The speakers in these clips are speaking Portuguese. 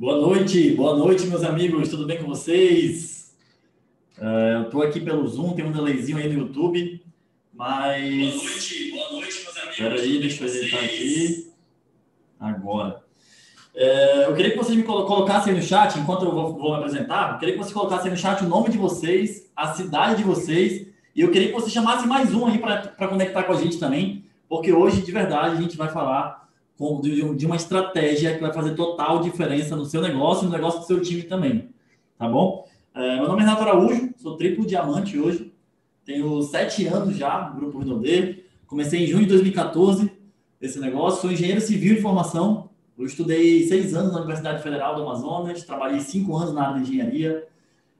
Boa noite, boa noite, meus amigos, tudo bem com vocês? Uh, eu estou aqui pelo Zoom, tem um delayzinho aí no YouTube, mas. Boa noite, boa noite, meus amigos. Espera aí, deixa eu editar aqui. Agora. Uh, eu queria que vocês me colocassem no chat, enquanto eu vou, vou me apresentar, eu queria que vocês colocassem no chat o nome de vocês, a cidade de vocês, e eu queria que vocês chamassem mais um aí para conectar com a gente também, porque hoje, de verdade, a gente vai falar de uma estratégia que vai fazer total diferença no seu negócio e no negócio do seu time também. Tá bom? É, meu nome é Renato Araújo, sou triplo diamante hoje. Tenho sete anos já no Grupo Rinode. Comecei em junho de 2014 esse negócio. Sou engenheiro civil de formação. Eu estudei seis anos na Universidade Federal do Amazonas. Trabalhei cinco anos na área de engenharia.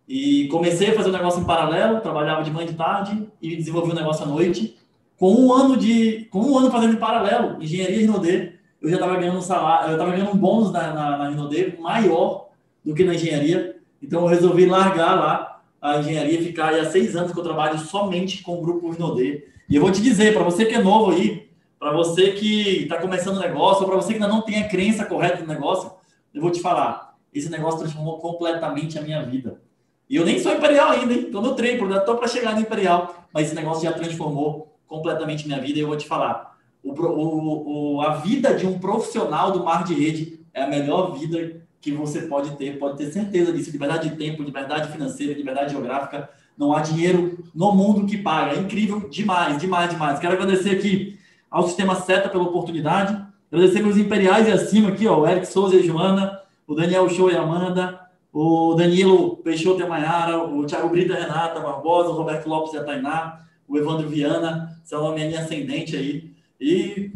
E comecei a fazer um negócio em paralelo. Trabalhava de manhã e de tarde e desenvolvi um negócio à noite. Com um ano de, com um ano fazendo em paralelo, engenharia de Rinode eu já estava ganhando um salário, eu estava ganhando um bônus na, na, na maior do que na engenharia. Então eu resolvi largar lá a engenharia, ficar aí há seis anos que eu trabalho somente com o grupo Rinode. E eu vou te dizer, para você que é novo aí, para você que está começando o negócio, para você que ainda não tem a crença correta no negócio, eu vou te falar, esse negócio transformou completamente a minha vida. E eu nem sou imperial ainda, hein? Estou no trem, estou para chegar no imperial, mas esse negócio já transformou completamente minha vida e eu vou te falar o, o, o, a vida de um profissional do mar de rede é a melhor vida que você pode ter, pode ter certeza disso, liberdade de tempo, liberdade financeira, liberdade geográfica, não há dinheiro no mundo que paga, é incrível demais, demais, demais. Quero agradecer aqui ao Sistema Seta pela oportunidade, agradecer meus imperiais e acima aqui, ó, o Eric Souza e a Joana, o Daniel Show e a Amanda, o Danilo Peixoto e a Maiara, o Thiago Brita e a Renata Barbosa, o Roberto Lopes e a Tainá, o Evandro Viana, seu nome é minha ascendente aí, e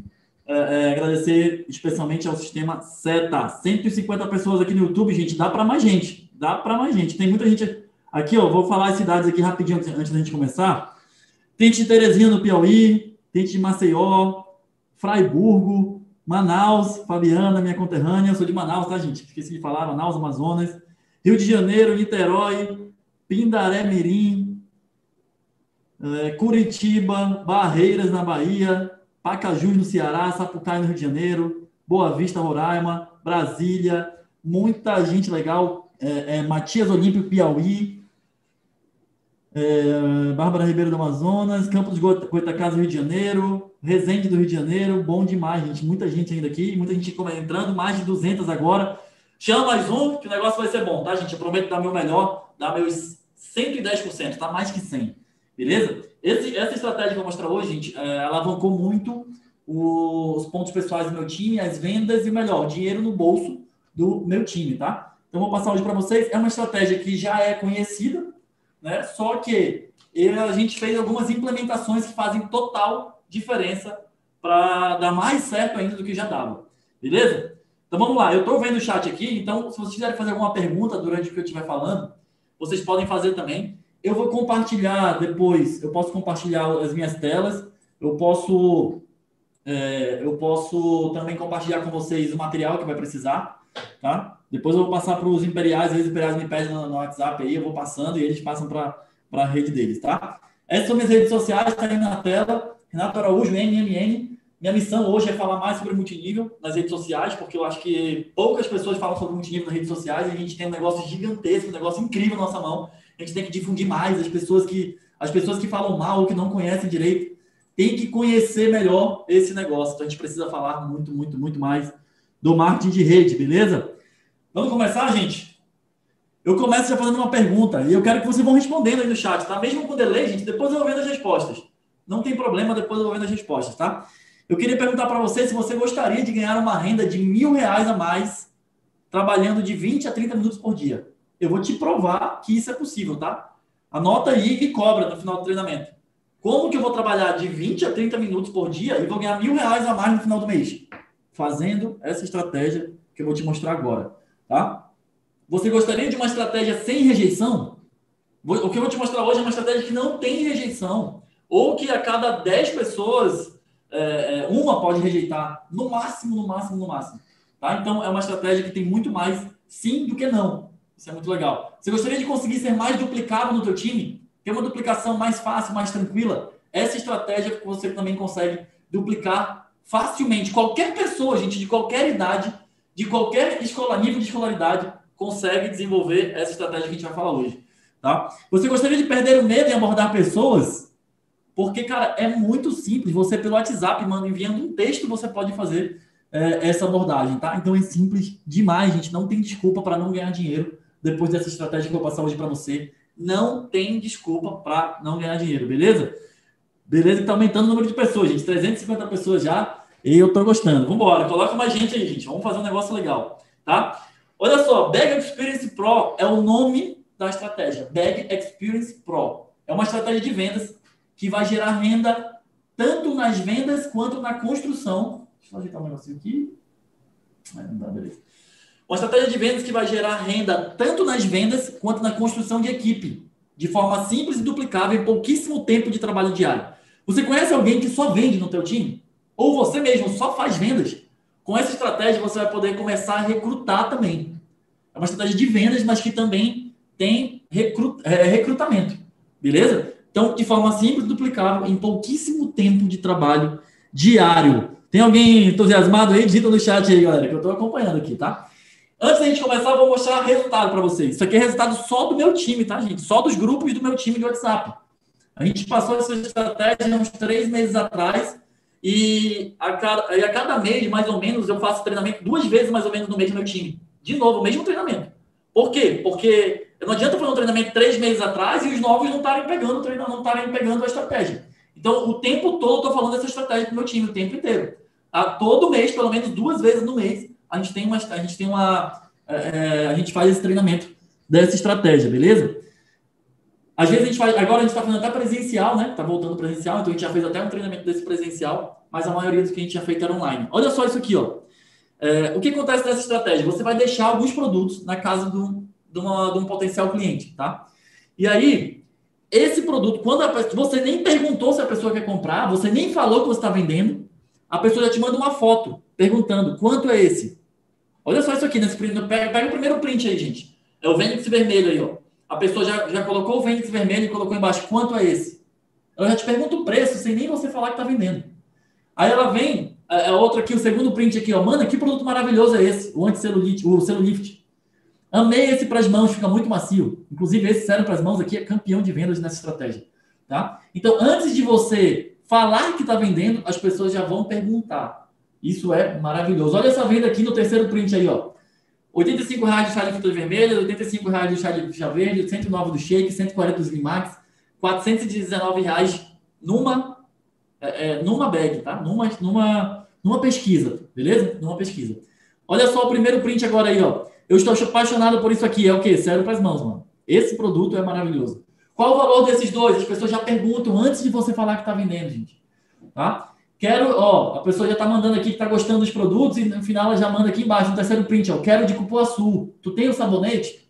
é, é, agradecer especialmente ao sistema SETA. 150 pessoas aqui no YouTube, gente. Dá para mais gente. Dá para mais gente. Tem muita gente aqui, ó. Vou falar as cidades aqui rapidinho antes da gente começar. Tem de Terezinha no Piauí, tem de Maceió, Fraiburgo, Manaus, Fabiana, minha conterrânea. Eu sou de Manaus, tá, gente? Esqueci de falar. Manaus, Amazonas. Rio de Janeiro, Niterói, Pindaré Mirim, é, Curitiba, Barreiras na Bahia, Pacajus no Ceará, Sapucaí no Rio de Janeiro, Boa Vista, Roraima, Brasília, muita gente legal, é, é, Matias Olímpio, Piauí, é, Bárbara Ribeiro do Amazonas, Campos Goitacazes, Rio de Janeiro, Resende do Rio de Janeiro, bom demais, gente, muita gente ainda aqui, muita gente entrando, mais de 200 agora. Chama mais um, que o negócio vai ser bom, tá, gente? Eu prometo dar meu melhor, dar meus 110%, tá mais que 100, beleza? Esse, essa estratégia que eu vou mostrar hoje, gente, é, alavancou muito os pontos pessoais do meu time, as vendas e, melhor, dinheiro no bolso do meu time, tá? Então, vou passar hoje para vocês. É uma estratégia que já é conhecida, né? Só que a gente fez algumas implementações que fazem total diferença para dar mais certo ainda do que já dava. Beleza? Então vamos lá, eu estou vendo o chat aqui, então se vocês quiserem fazer alguma pergunta durante o que eu estiver falando, vocês podem fazer também. Eu vou compartilhar depois, eu posso compartilhar as minhas telas, eu posso, é, eu posso também compartilhar com vocês o material que vai precisar, tá? Depois eu vou passar para os imperiais, os imperiais me pedem no, WhatsApp aí, eu vou passando e eles passam para a rede deles, tá? Essas são minhas redes sociais, está aí na tela, Renato Araújo, NMN. Minha missão hoje é falar mais sobre multinível nas redes sociais, porque eu acho que poucas pessoas falam sobre multinível nas redes sociais e a gente tem um negócio gigantesco, um negócio incrível na nossa mão a gente tem que difundir mais as pessoas que as pessoas que falam mal ou que não conhecem direito têm que conhecer melhor esse negócio. Então a gente precisa falar muito, muito, muito mais do marketing de rede, beleza? Vamos começar, gente? Eu começo já fazendo uma pergunta e eu quero que vocês vão respondendo aí no chat, tá? Mesmo com delay, gente, depois eu vou vendo as respostas. Não tem problema, depois eu vou vendo as respostas, tá? Eu queria perguntar para você se você gostaria de ganhar uma renda de mil reais a mais trabalhando de 20 a 30 minutos por dia eu vou te provar que isso é possível, tá? Anota aí e cobra no final do treinamento. Como que eu vou trabalhar de 20 a 30 minutos por dia e vou ganhar mil reais a mais no final do mês? Fazendo essa estratégia que eu vou te mostrar agora, tá? Você gostaria de uma estratégia sem rejeição? O que eu vou te mostrar hoje é uma estratégia que não tem rejeição. Ou que a cada 10 pessoas, é, é, uma pode rejeitar. No máximo, no máximo, no máximo. Tá? Então, é uma estratégia que tem muito mais sim do que não. Isso é muito legal. Você gostaria de conseguir ser mais duplicado no teu time? Ter uma duplicação mais fácil, mais tranquila? Essa estratégia que você também consegue duplicar facilmente. Qualquer pessoa, gente, de qualquer idade, de qualquer escola, nível de escolaridade consegue desenvolver essa estratégia que a gente vai falar hoje. Tá? Você gostaria de perder o medo em abordar pessoas? Porque, cara, é muito simples. Você, pelo WhatsApp, manda enviando um texto, você pode fazer é, essa abordagem, tá? Então é simples demais, gente. Não tem desculpa para não ganhar dinheiro depois dessa estratégia que eu vou passar hoje para você. Não tem desculpa para não ganhar dinheiro, beleza? Beleza que tá aumentando o número de pessoas, gente. 350 pessoas já. E eu tô gostando. Vamos embora. Coloca mais gente aí, gente. Vamos fazer um negócio legal, tá? Olha só, Bag Experience Pro é o nome da estratégia. Bag Experience Pro. É uma estratégia de vendas que vai gerar renda tanto nas vendas quanto na construção. Deixa eu ajeitar um negocinho aqui. Não dá, beleza. Uma estratégia de vendas que vai gerar renda tanto nas vendas quanto na construção de equipe, de forma simples e duplicável em pouquíssimo tempo de trabalho diário. Você conhece alguém que só vende no teu time? Ou você mesmo só faz vendas? Com essa estratégia você vai poder começar a recrutar também. É uma estratégia de vendas, mas que também tem é, recrutamento. Beleza? Então, de forma simples, duplicável, em pouquíssimo tempo de trabalho diário. Tem alguém entusiasmado aí? Digita no chat aí, galera, que eu estou acompanhando aqui, tá? Antes da gente começar, eu vou mostrar resultado para vocês. Isso aqui é resultado só do meu time, tá, gente? Só dos grupos do meu time de WhatsApp. A gente passou essa estratégia uns três meses atrás e a cada, e a cada mês, mais ou menos, eu faço treinamento duas vezes mais ou menos no mês do meu time. De novo, o mesmo treinamento. Por quê? Porque não adianta fazer um treinamento três meses atrás e os novos não estarem pegando o treinamento, não estarem pegando a estratégia. Então, o tempo todo eu estou falando dessa estratégia para o meu time, o tempo inteiro. A, todo mês, pelo menos duas vezes no mês, a gente tem uma. A gente, tem uma é, é a gente faz esse treinamento dessa estratégia, beleza? Às vezes a gente faz. Agora a gente está fazendo até presencial, né? Está voltando presencial, então a gente já fez até um treinamento desse presencial, mas a maioria dos que a gente já fez era online. Olha só isso aqui, ó. É, o que acontece nessa estratégia? Você vai deixar alguns produtos na casa do, de, uma, de um potencial cliente, tá? E aí, esse produto, quando a, você nem perguntou se a pessoa quer comprar, você nem falou que você está vendendo, a pessoa já te manda uma foto perguntando quanto é esse. Olha só isso aqui nesse print. Pega, pega o primeiro print aí, gente. É o Vênix vermelho aí, ó. A pessoa já, já colocou o Vênix vermelho e colocou embaixo quanto é esse. Eu já te pergunto o preço sem nem você falar que está vendendo. Aí ela vem, a, a outra aqui, o segundo print aqui, ó. Mano, que produto maravilhoso é esse? O anticelulite, o celulift. Amei esse para as mãos, fica muito macio. Inclusive, esse sério para as mãos aqui é campeão de vendas nessa estratégia. Tá? Então, antes de você falar que está vendendo, as pessoas já vão perguntar. Isso é maravilhoso. Olha essa venda aqui no terceiro print aí, ó. 85 reais de chá de frutas vermelhas, 85 reais de chá de chá verde, 109 do shake, 140 dos Limax, 419 reais numa, é, é, numa bag, tá? Numa, numa, numa pesquisa, beleza? Numa pesquisa. Olha só o primeiro print agora aí, ó. Eu estou apaixonado por isso aqui. É o quê? Sério para as mãos, mano. Esse produto é maravilhoso. Qual o valor desses dois? As pessoas já perguntam antes de você falar que está vendendo, gente. Tá? Quero, ó, a pessoa já está mandando aqui que está gostando dos produtos e no final ela já manda aqui embaixo, no terceiro print, ó, quero de cupuaçu. Tu tem o sabonete?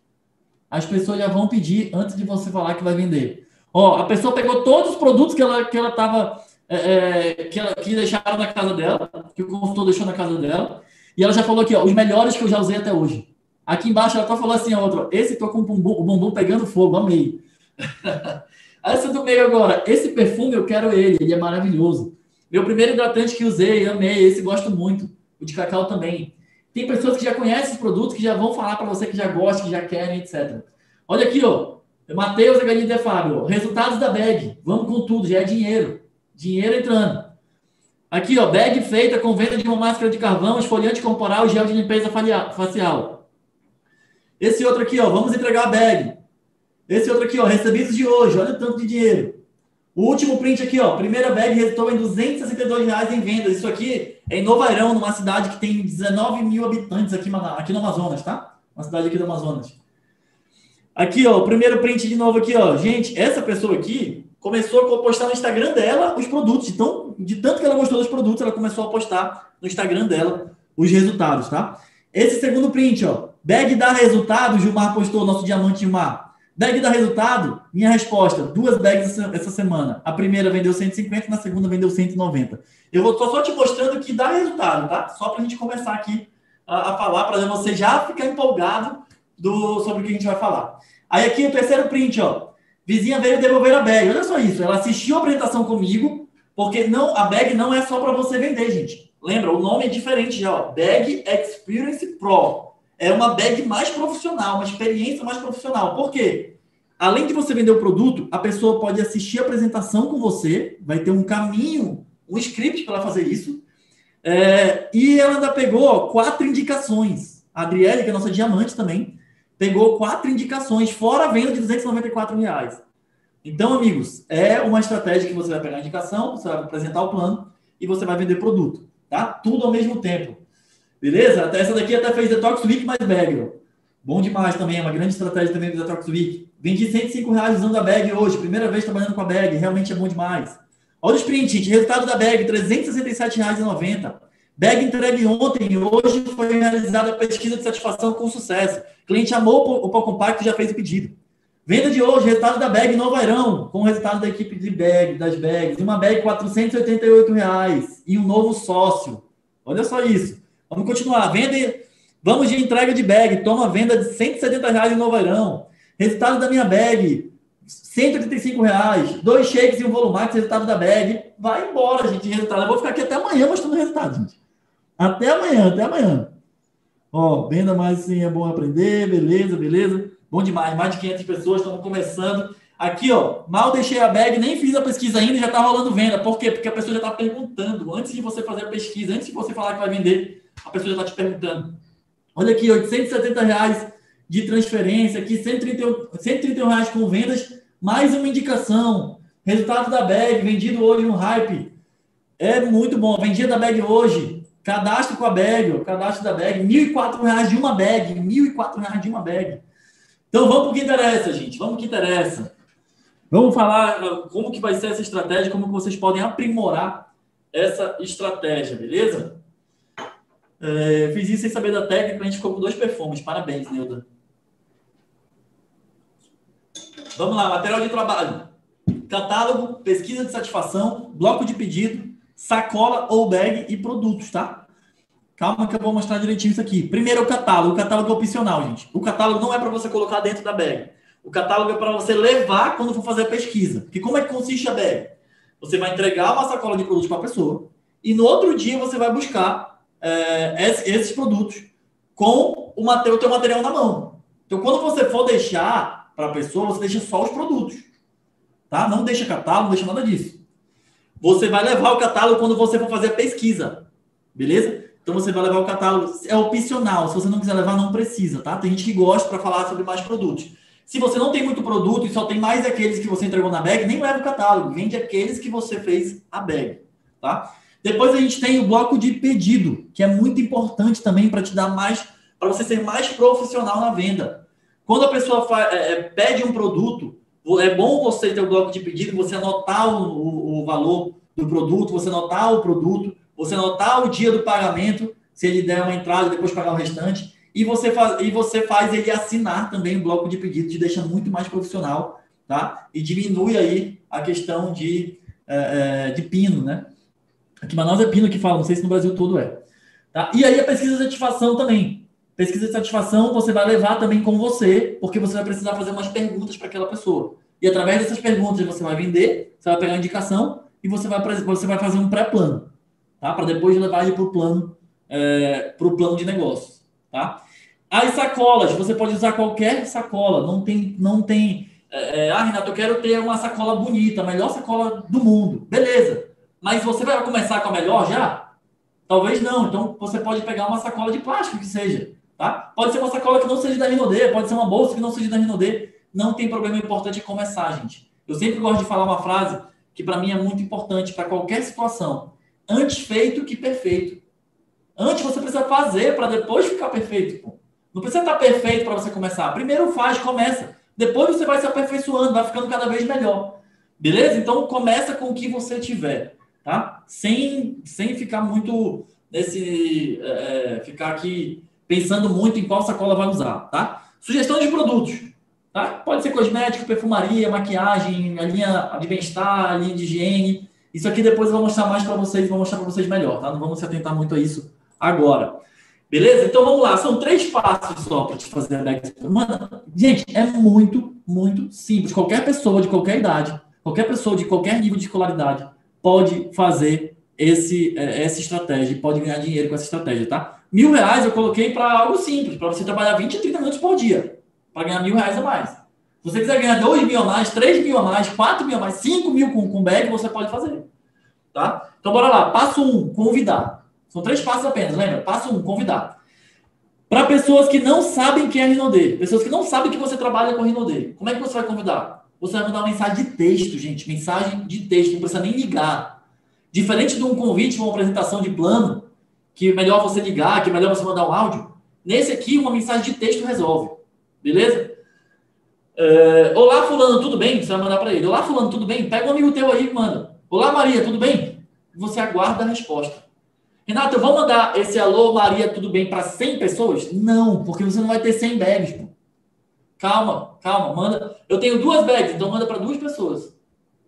As pessoas já vão pedir antes de você falar que vai vender. Ó, a pessoa pegou todos os produtos que ela que ela tava é, é, que, ela, que deixaram na casa dela, que o consultor deixou na casa dela, e ela já falou aqui, ó, os melhores que eu já usei até hoje. Aqui embaixo ela tá falando assim, a outra, esse tô com o bumbum, o bumbum pegando fogo, amei. Essa do meio agora, esse perfume eu quero ele, ele é maravilhoso. Meu primeiro hidratante que usei, amei, esse gosto muito. O de cacau também. Tem pessoas que já conhecem os produtos, que já vão falar para você que já gostam, que já querem, etc. Olha aqui, ó. Matheus Galinha de Fábio. Resultados da bag. Vamos com tudo, já é dinheiro. Dinheiro entrando. Aqui, ó, bag feita com venda de uma máscara de carvão, esfoliante corporal e gel de limpeza facial. Esse outro aqui, ó, vamos entregar a bag. Esse outro aqui, ó, recebidos de hoje, olha o tanto de dinheiro. O último print aqui, ó, primeira bag resultou em 262 reais em vendas. Isso aqui é em Novairão, numa cidade que tem 19 mil habitantes aqui, aqui no Amazonas, tá? Uma cidade aqui do Amazonas. Aqui, ó, o primeiro print de novo aqui, ó. Gente, essa pessoa aqui começou a postar no Instagram dela os produtos. Então, de tanto que ela gostou dos produtos, ela começou a postar no Instagram dela os resultados, tá? Esse segundo print, ó. Bag dá resultado, Gilmar postou, nosso diamante Gilmar. Bag dá resultado? Minha resposta, duas bags essa semana. A primeira vendeu 150, na segunda vendeu 190. Eu vou só te mostrando que dá resultado, tá? Só para a gente começar aqui a, a falar, para você já ficar empolgado do, sobre o que a gente vai falar. Aí aqui o terceiro print, ó. Vizinha veio devolver a bag. Olha só isso. Ela assistiu a apresentação comigo, porque não a bag não é só para você vender, gente. Lembra, o nome é diferente já, ó. Bag Experience Pro. É uma bag mais profissional, uma experiência mais profissional. Por quê? Além de você vender o produto, a pessoa pode assistir a apresentação com você, vai ter um caminho, um script para fazer isso. É, e ela ainda pegou quatro indicações. A Adriele, que é nossa diamante também, pegou quatro indicações, fora a venda de 294 reais. Então, amigos, é uma estratégia que você vai pegar a indicação, você vai apresentar o plano e você vai vender produto tá? Tudo ao mesmo tempo. Beleza? Até essa daqui até fez Detox Week mais bag. Bom demais também, é uma grande estratégia também do Detox Week. Vendi 105 reais usando a bag hoje, primeira vez trabalhando com a bag, realmente é bom demais. Olha o sprint, resultado da bag, R$ 367,90. Bag entregue ontem, hoje foi realizada a pesquisa de satisfação com sucesso. O cliente amou o Pão Compacto e já fez o pedido. Venda de hoje, resultado da bag no Vairão, com o resultado da equipe de bag, das bags. Uma bag 488 reais e um novo sócio. Olha só isso. Vamos continuar. Venda, vamos de entrega de bag. Toma venda de 170 reais em Novairão. Resultado da minha bag, 185 reais. Dois shakes e um volumax, resultado da bag. Vai embora, gente, resultado. Eu vou ficar aqui até amanhã mostrando o resultado, gente. Até amanhã, até amanhã. Ó, venda mais sim, é bom aprender. Beleza, beleza. Bom demais, mais de 500 pessoas, estamos começando. Aqui, ó, mal deixei a bag, nem fiz a pesquisa ainda já está rolando venda. Por quê? Porque a pessoa já está perguntando. Antes de você fazer a pesquisa, antes de você falar que vai vender, a pessoa já está te perguntando. Olha aqui, 870 reais de transferência, aqui 131, 131 reais com vendas, mais uma indicação. Resultado da bag, vendido hoje no hype. É muito bom. Vendia da bag hoje. Cadastro com a bag, ó, cadastro da bag. R$ 1.004 de uma bag. R$ 1.004 de uma bag. Então vamos para o que interessa, gente. Vamos para o que interessa. Vamos falar uh, como que vai ser essa estratégia, como vocês podem aprimorar essa estratégia, beleza? É, fiz isso sem saber da técnica, a gente ficou com dois perfumes. Parabéns, Neuda. Vamos lá, material de trabalho. Catálogo, pesquisa de satisfação, bloco de pedido, sacola ou bag e produtos, tá? Calma que eu vou mostrar direitinho isso aqui. Primeiro é o catálogo. O catálogo é opcional, gente. O catálogo não é para você colocar dentro da bag. O catálogo é para você levar quando for fazer a pesquisa. Porque como é que consiste a bag? Você vai entregar uma sacola de produtos para a pessoa e no outro dia você vai buscar é, esses produtos com o, o teu material na mão. Então, quando você for deixar para a pessoa, você deixa só os produtos. Tá? Não deixa catálogo, não deixa nada disso. Você vai levar o catálogo quando você for fazer a pesquisa. Beleza? Então você vai levar o catálogo. É opcional. Se você não quiser levar, não precisa, tá? Tem gente que gosta para falar sobre mais produtos. Se você não tem muito produto e só tem mais aqueles que você entregou na bag, nem leva o catálogo. Vende aqueles que você fez a bag, tá? Depois a gente tem o bloco de pedido, que é muito importante também para te dar mais, para você ser mais profissional na venda. Quando a pessoa é, é, pede um produto, é bom você ter o bloco de pedido, você anotar o, o, o valor do produto, você anotar o produto, você anotar o dia do pagamento, se ele der uma entrada, depois pagar o restante, e você, faz, e você faz ele assinar também o bloco de pedido, te deixa muito mais profissional, tá? E diminui aí a questão de, é, é, de pino, né? Aqui em Manaus é pino que fala, não sei se no Brasil todo é. Tá? E aí a pesquisa de satisfação também. Pesquisa de satisfação você vai levar também com você, porque você vai precisar fazer umas perguntas para aquela pessoa. E através dessas perguntas você vai vender, você vai pegar a indicação e você vai, você vai fazer um pré-plano tá? Para depois levar ele para o plano, é, pro plano de negócios, tá? As sacolas, você pode usar qualquer sacola, não tem, não tem. É, é, ah, Renato, eu quero ter uma sacola bonita, a melhor sacola do mundo, beleza? Mas você vai começar com a melhor já? Talvez não. Então você pode pegar uma sacola de plástico que seja, tá? Pode ser uma sacola que não seja da Rinode, pode ser uma bolsa que não seja da Rinode. Não tem problema, importante é começar, gente. Eu sempre gosto de falar uma frase que para mim é muito importante para qualquer situação. Antes feito que perfeito. Antes você precisa fazer para depois ficar perfeito. Pô. Não precisa estar perfeito para você começar. Primeiro faz, começa. Depois você vai se aperfeiçoando, vai ficando cada vez melhor. Beleza? Então começa com o que você tiver, Sem, sem ficar muito nesse. É, é ficar aqui pensando muito em qual sacola vai usar, tá? Sugestão de produtos. Tá? Pode ser cosmético, perfumaria, maquiagem, a linha de bem-estar, a linha de higiene. Isso aqui depois eu vou mostrar mais para vocês, vou mostrar para vocês melhor, tá? Não vamos se atentar muito a isso agora. Beleza? Então vamos lá, são três passos só para te fazer a bag. Mano, gente, é muito, muito simples. Qualquer pessoa de qualquer idade, qualquer pessoa de qualquer nível de escolaridade pode fazer esse, é, essa estratégia pode ganhar dinheiro com essa estratégia, tá? Mil reais eu coloquei para algo simples, para você trabalhar 20 a 30 minutos por dia, para ganhar mil reais a mais. Se você quiser ganhar 2 mil a mais, 3 mil a mais, 4 mil a mais, 5 mil com, com bag, você pode fazer. Tá? Então, bora lá. Passo 1, um, convidar. São três passos apenas, lembra? Passo 1, um, convidar. Para pessoas que não sabem quem é Rinode, pessoas que não sabem que você trabalha com Rinode, como é que você vai convidar? Você vai mandar uma mensagem de texto, gente. Mensagem de texto, não precisa nem ligar. Diferente de um convite, uma apresentação de plano, que é melhor você ligar, que é melhor você mandar um áudio. Nesse aqui, uma mensagem de texto resolve. Beleza? É, Olá, Fulano, tudo bem? Você vai mandar para ele. Olá, Fulano, tudo bem? Pega um amigo teu aí e manda. Olá, Maria, tudo bem? Você aguarda a resposta. Renato, eu vou mandar esse alô, Maria, tudo bem para 100 pessoas? Não, porque você não vai ter 100 bags. Pô. Calma, calma, manda. Eu tenho duas bags, então manda para duas pessoas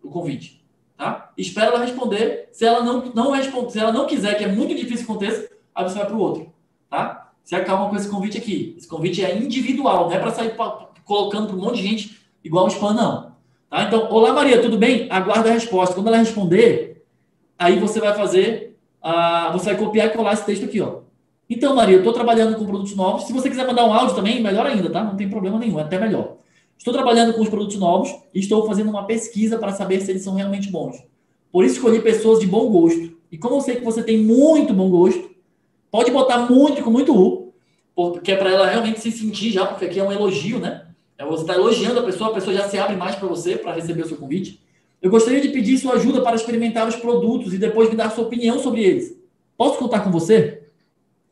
o convite tá? Espera ela responder. Se ela não, não responde, se ela não quiser, que é muito difícil que aconteça, aí você vai para o outro, tá? Se acalma com esse convite aqui. Esse convite é individual, não é para sair pra, colocando para um monte de gente igual o spam, não. Tá? Então, olá Maria, tudo bem? Aguarda a resposta. Quando ela responder, aí você vai fazer, uh, você vai copiar e colar esse texto aqui, ó. Então, Maria, eu estou trabalhando com produtos novos. Se você quiser mandar um áudio também, melhor ainda, tá? Não tem problema nenhum, é até melhor. Estou trabalhando com os produtos novos e estou fazendo uma pesquisa para saber se eles são realmente bons. Por isso escolhi pessoas de bom gosto. E como eu sei que você tem muito bom gosto, pode botar muito com muito U, porque é para ela realmente se sentir já, porque aqui é um elogio, né? É você está elogiando a pessoa, a pessoa já se abre mais para você para receber o seu convite. Eu gostaria de pedir sua ajuda para experimentar os produtos e depois me dar sua opinião sobre eles. Posso contar com você?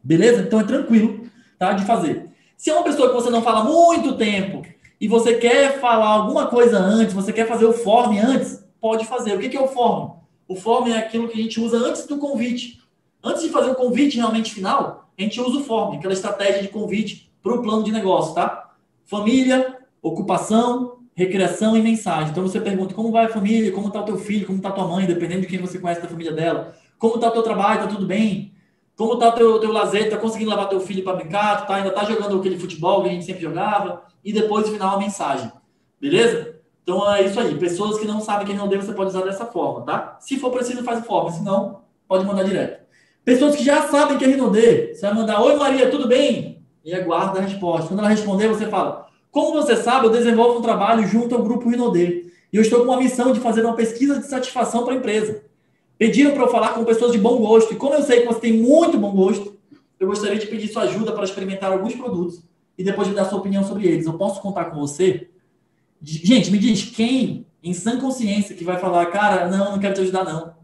Beleza? Então é tranquilo, tá? De fazer. Se é uma pessoa que você não fala muito tempo e você quer falar alguma coisa antes, você quer fazer o form antes, pode fazer. O que é o form? O form é aquilo que a gente usa antes do convite. Antes de fazer o convite realmente final, a gente usa o form, aquela estratégia de convite para o plano de negócio, tá? Família, ocupação, recreação e mensagem. Então você pergunta como vai a família, como está o teu filho, como está tua mãe, dependendo de quem você conhece da família dela. Como está o teu trabalho, está tudo bem? Como o teu, teu lazer, está conseguindo levar teu filho para brincar, tá, ainda está jogando aquele futebol que a gente sempre jogava? e depois no final a mensagem. Beleza? Então é isso aí. Pessoas que não sabem quem não deu, você pode usar dessa forma, tá? Se for preciso, faz forma. Se não, pode mandar direto. Pessoas que já sabem que é Rinodê, você vai mandar: Oi Maria, tudo bem? E aguarda a resposta. Quando ela responder, você fala: Como você sabe, eu desenvolvo um trabalho junto ao grupo Rinodê. E eu estou com uma missão de fazer uma pesquisa de satisfação para a empresa. Pediram para eu falar com pessoas de bom gosto. E como eu sei que você tem muito bom gosto, eu gostaria de pedir sua ajuda para experimentar alguns produtos e depois de dar sua opinião sobre eles. Eu posso contar com você? Gente, me diz quem, em sã consciência, que vai falar, cara, não, não quero te ajudar, não.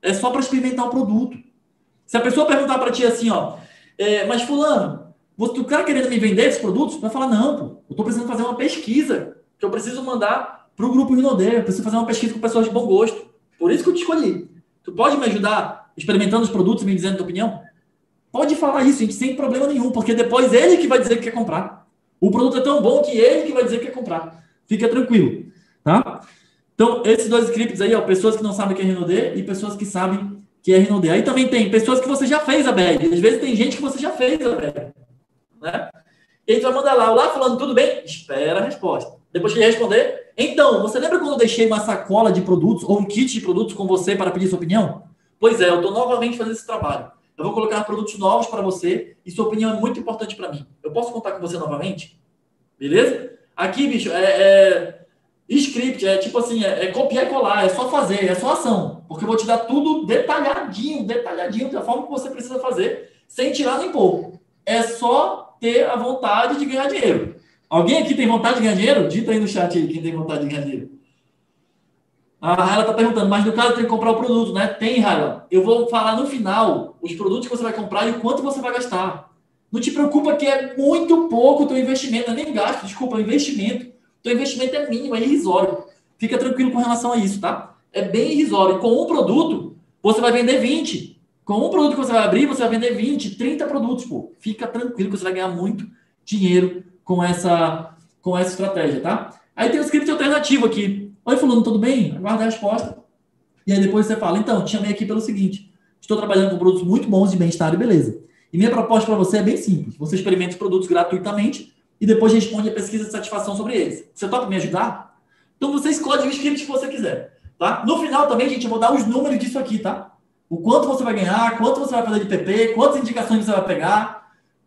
É só para experimentar o produto. Se a pessoa perguntar para ti assim, ó, é, mas fulano, você tu tá querendo me vender esses produtos? Vai falar, não, pô, eu estou precisando fazer uma pesquisa, que eu preciso mandar para o grupo Rinode, eu preciso fazer uma pesquisa com pessoas de bom gosto. Por isso que eu te escolhi. Tu pode me ajudar experimentando os produtos e me dizendo a tua opinião? Pode falar isso, gente, sem problema nenhum, porque depois ele que vai dizer que quer comprar. O produto é tão bom que ele que vai dizer que quer comprar. Fica tranquilo, tá? Então, esses dois scripts aí, ó, pessoas que não sabem que é Renaudet e pessoas que sabem que é Renaudet. Aí também tem pessoas que você já fez a bag. Às vezes tem gente que você já fez a bag, né? E a gente vai mandar lá, olá, falando tudo bem? Espera a resposta. Depois que ele responder, então, você lembra quando eu deixei uma sacola de produtos ou um kit de produtos com você para pedir sua opinião? Pois é, eu estou novamente fazendo esse trabalho. Eu vou colocar produtos novos para você e sua opinião é muito importante para mim. Eu posso contar com você novamente? Beleza? Aqui, bicho, é, é script, é tipo assim, é, é, copiar e colar, é só fazer, é só ação. Porque eu vou te dar tudo detalhadinho, detalhadinho, da forma que você precisa fazer, sem tirar nem pouco. É só ter a vontade de ganhar dinheiro. Alguém aqui tem vontade de ganhar dinheiro? Dita aí no chat aí quem tem vontade de ganhar dinheiro. A Raila está perguntando, mas no caso tem que comprar o produto, né? Tem, Raila. Eu vou falar no final os produtos que você vai comprar e o quanto você vai gastar. Não te preocupa que é muito pouco o teu investimento, não é nem gasto, desculpa, é investimento. Teu investimento é mínimo, é irrisório. Fica tranquilo com relação a isso, tá? É bem irrisório. Com um produto, você vai vender 20. Com um produto que você vai abrir, você vai vender 20, 30 produtos, pô. Fica tranquilo que você vai ganhar muito dinheiro com essa, com essa estratégia, tá? Aí tem o script alternativo aqui. Oi, fulano, tudo bem? Aguarda a resposta. E aí depois você fala, então, te chamei aqui pelo seguinte, estou trabalhando com produtos muito bons de bem-estar e beleza. E minha proposta para você é bem simples. Você experimenta os produtos gratuitamente e depois responde a pesquisa de satisfação sobre eles. Você topa me ajudar? Então você escolhe o script que você quiser, tá? No final também, gente, eu vou dar os números disso aqui, tá? O quanto você vai ganhar, quanto você vai fazer de PP, quantas indicações você vai pegar,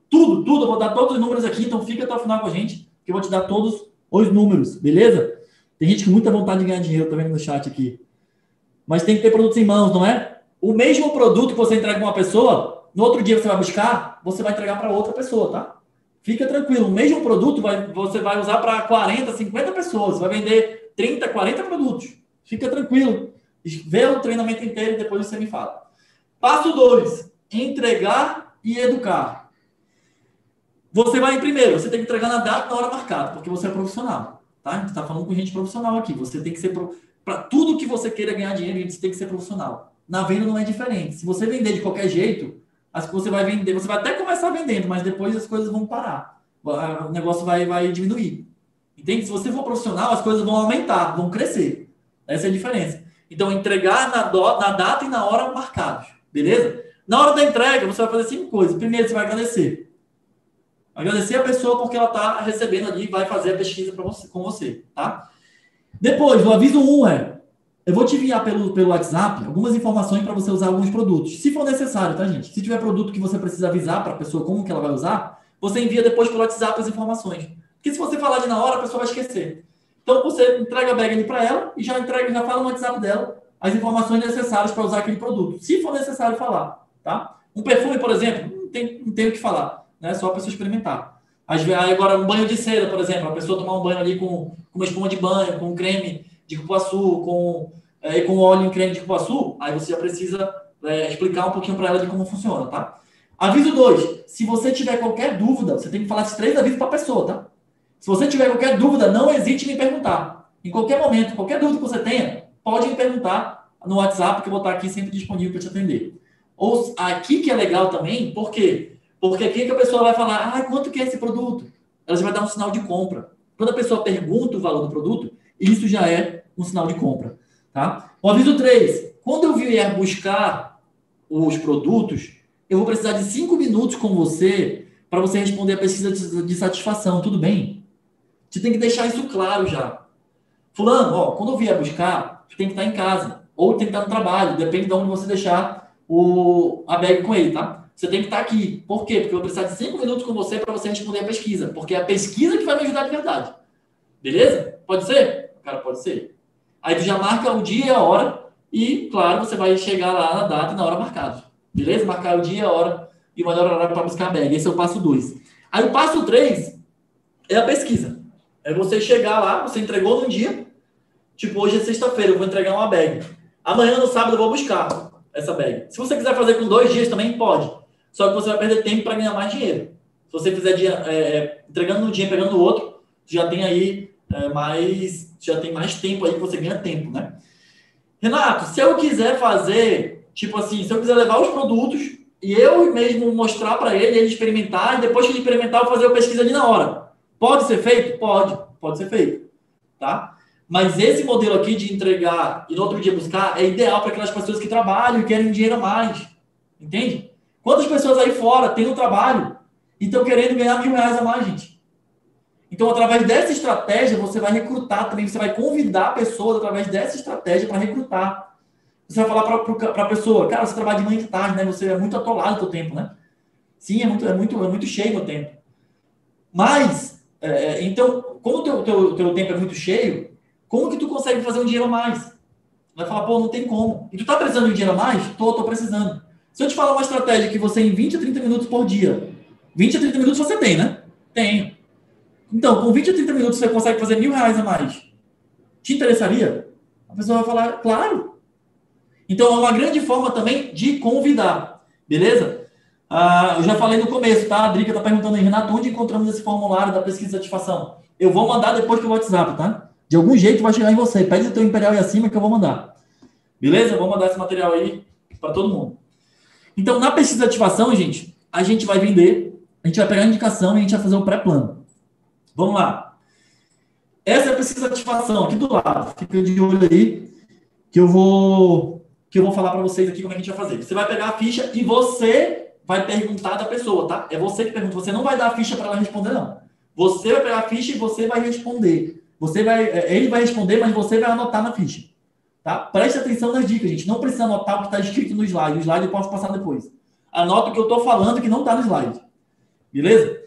tudo, tudo. Eu vou dar todos os números aqui, então fica até o final com a gente, que eu vou te dar todos os números, beleza? Tem gente com muita vontade de ganhar dinheiro também no chat aqui. Mas tem que ter produtos em mãos, não é? O mesmo produto que você entrega para uma pessoa, no outro dia você vai buscar, você vai entregar para outra pessoa, tá? Fica tranquilo. O mesmo produto vai, você vai usar para 40, 50 pessoas. Vai vender 30, 40 produtos. Fica tranquilo. Vê o treinamento inteiro e depois você me fala. Passo 2. Entregar e educar. Você vai em primeiro, você tem que entregar na data na hora marcada, porque você é profissional. Tá? A gente está falando com gente profissional aqui. Você tem que ser. Para tudo que você queira ganhar dinheiro, você tem que ser profissional. Na venda não é diferente. Se você vender de qualquer jeito, as que você vai vender, você vai até começar vendendo, mas depois as coisas vão parar. O negócio vai, vai diminuir. Entende? Se você for profissional, as coisas vão aumentar, vão crescer. Essa é a diferença. Então, entregar na, do, na data e na hora marcados. Beleza? Na hora da entrega, você vai fazer cinco coisas. Primeiro, você vai agradecer. Agradecer a pessoa porque ela está recebendo ali e vai fazer a pesquisa você, com você. Tá? Depois, o aviso 1 um é eu vou te enviar pelo, pelo WhatsApp algumas informações para você usar alguns produtos. Se for necessário, tá, gente? Se tiver produto que você precisa avisar para a pessoa como que ela vai usar, você envia depois pelo WhatsApp as informações. Porque se você falar de na hora, a pessoa vai esquecer. Então você entrega a bag ali para ela e já entrega, já fala no WhatsApp dela as informações necessárias para usar aquele produto. Se for necessário falar, tá? Um perfume, por exemplo, não tem, não tem o que falar, né? Só a pessoa experimentar. Agora, um banho de cera, por exemplo, a pessoa tomar um banho ali com, com uma espuma de banho, com creme de cupuaçu, com é, com óleo em creme de cupuaçu, aí você já precisa é, explicar um pouquinho para ela de como funciona, tá? Aviso 2. Se você tiver qualquer dúvida, você tem que falar esses três avisos para a pessoa, tá? Se você tiver qualquer dúvida, não hesite em me perguntar. Em qualquer momento, qualquer dúvida que você tenha, pode me perguntar no WhatsApp, que eu vou estar aqui sempre disponível para te atender. Ou aqui que é legal também, por quê? Porque aqui que a pessoa vai falar, ah, quanto que é esse produto? Ela já vai dar um sinal de compra. Quando a pessoa pergunta o valor do produto, isso já é um sinal de compra. Tá? O aviso 3. Quando eu vier buscar os produtos, eu vou precisar de 5 minutos com você para você responder a pesquisa de satisfação. Tudo bem? Você tem que deixar isso claro já. Fulano, ó, quando eu vier buscar, tem que estar em casa. Ou tem que estar no trabalho. Depende de onde você deixar o, a bag com ele, tá? Você tem que estar aqui. Por quê? Porque eu vou precisar de 5 minutos com você para você responder a pesquisa. Porque é a pesquisa que vai me ajudar de verdade. Beleza? Pode ser? Cara, pode ser. Aí tu já marca o dia e a hora e, claro, você vai chegar lá na data e na hora marcada. Beleza? Marcar o dia a hora e o melhor horário para buscar a bag. Esse é o passo 2. Aí o passo 3 é a pesquisa. É você chegar lá, você entregou num dia, tipo, hoje é sexta-feira, eu vou entregar uma bag. Amanhã, no sábado, eu vou buscar essa bag. Se você quiser fazer com dois dias também, pode. Só que você vai perder tempo para ganhar mais dinheiro. Se você fizer é, é entregando num dia, pegando no outro, já tem aí é, mais, já tem mais tempo aí que você ganha tempo, né? Renato, se eu quiser fazer, tipo assim, se eu quiser levar os produtos e eu mesmo mostrar para ele, ele experimentar, e depois que ele experimentar, eu fazer a pesquisa ali na hora. Pode ser feito? Pode, pode ser feito, tá? Mas esse modelo aqui de entregar e no outro dia buscar é ideal para aquelas pessoas que trabalham e querem dinheiro a mais. Entende? Quantas pessoas aí fora têm um trabalho e estão querendo ganhar mil reais a mais, gente? Então, através dessa estratégia, você vai recrutar também, você vai convidar pessoas através dessa estratégia para recrutar. Você vai falar para a pessoa, cara, você trabalha de manhã e de tarde, né? Você é muito atolado no seu tempo, né? Sim, é muito, é muito, é muito cheio no tempo. Mas, é, é, então, como o teu, teu, teu tempo é muito cheio, como que tu consegue fazer um dinheiro a mais? Vai falar, pô, não tem como. E tu tá precisando de um dinheiro a mais? Tô, tô precisando. Se eu te falar uma estratégia que você em 20 a 30 minutos por dia, 20 a 30 minutos você tem, né? Tenho. Então, com 20 a 30 minutos você consegue fazer mil reais a mais. Te interessaria? A pessoa vai falar, claro. Então, é uma grande forma também de convidar. Beleza? Ah, eu já falei no começo, tá? A Drica tá perguntando aí, Renato, onde encontramos esse formulário da pesquisa de satisfação? Eu vou mandar depois pelo WhatsApp, tá? De algum jeito vai chegar em você. Pede o teu Imperial aí acima que eu vou mandar. Beleza? Vou mandar esse material aí para todo mundo. Então, na pesquisa de ativação, gente, a gente vai vender, a gente vai pegar a indicação e a gente vai fazer o pré-plano. Vamos lá. Essa é a pesquisa de ativação, aqui do lado. Fica de olho aí, que eu vou que eu vou falar para vocês aqui como é que a gente vai fazer. Você vai pegar a ficha e você vai perguntar da pessoa, tá? É você que pergunta. Você não vai dar a ficha para ela responder, não. Você vai pegar a ficha e você vai responder. Você vai, é, ele vai responder, mas você vai anotar na ficha. Tá? Preste atenção nas dicas, gente. Não precisa anotar o que está escrito no slide. O slide eu posso passar depois. Anota o que eu estou falando que não está no slide. Beleza?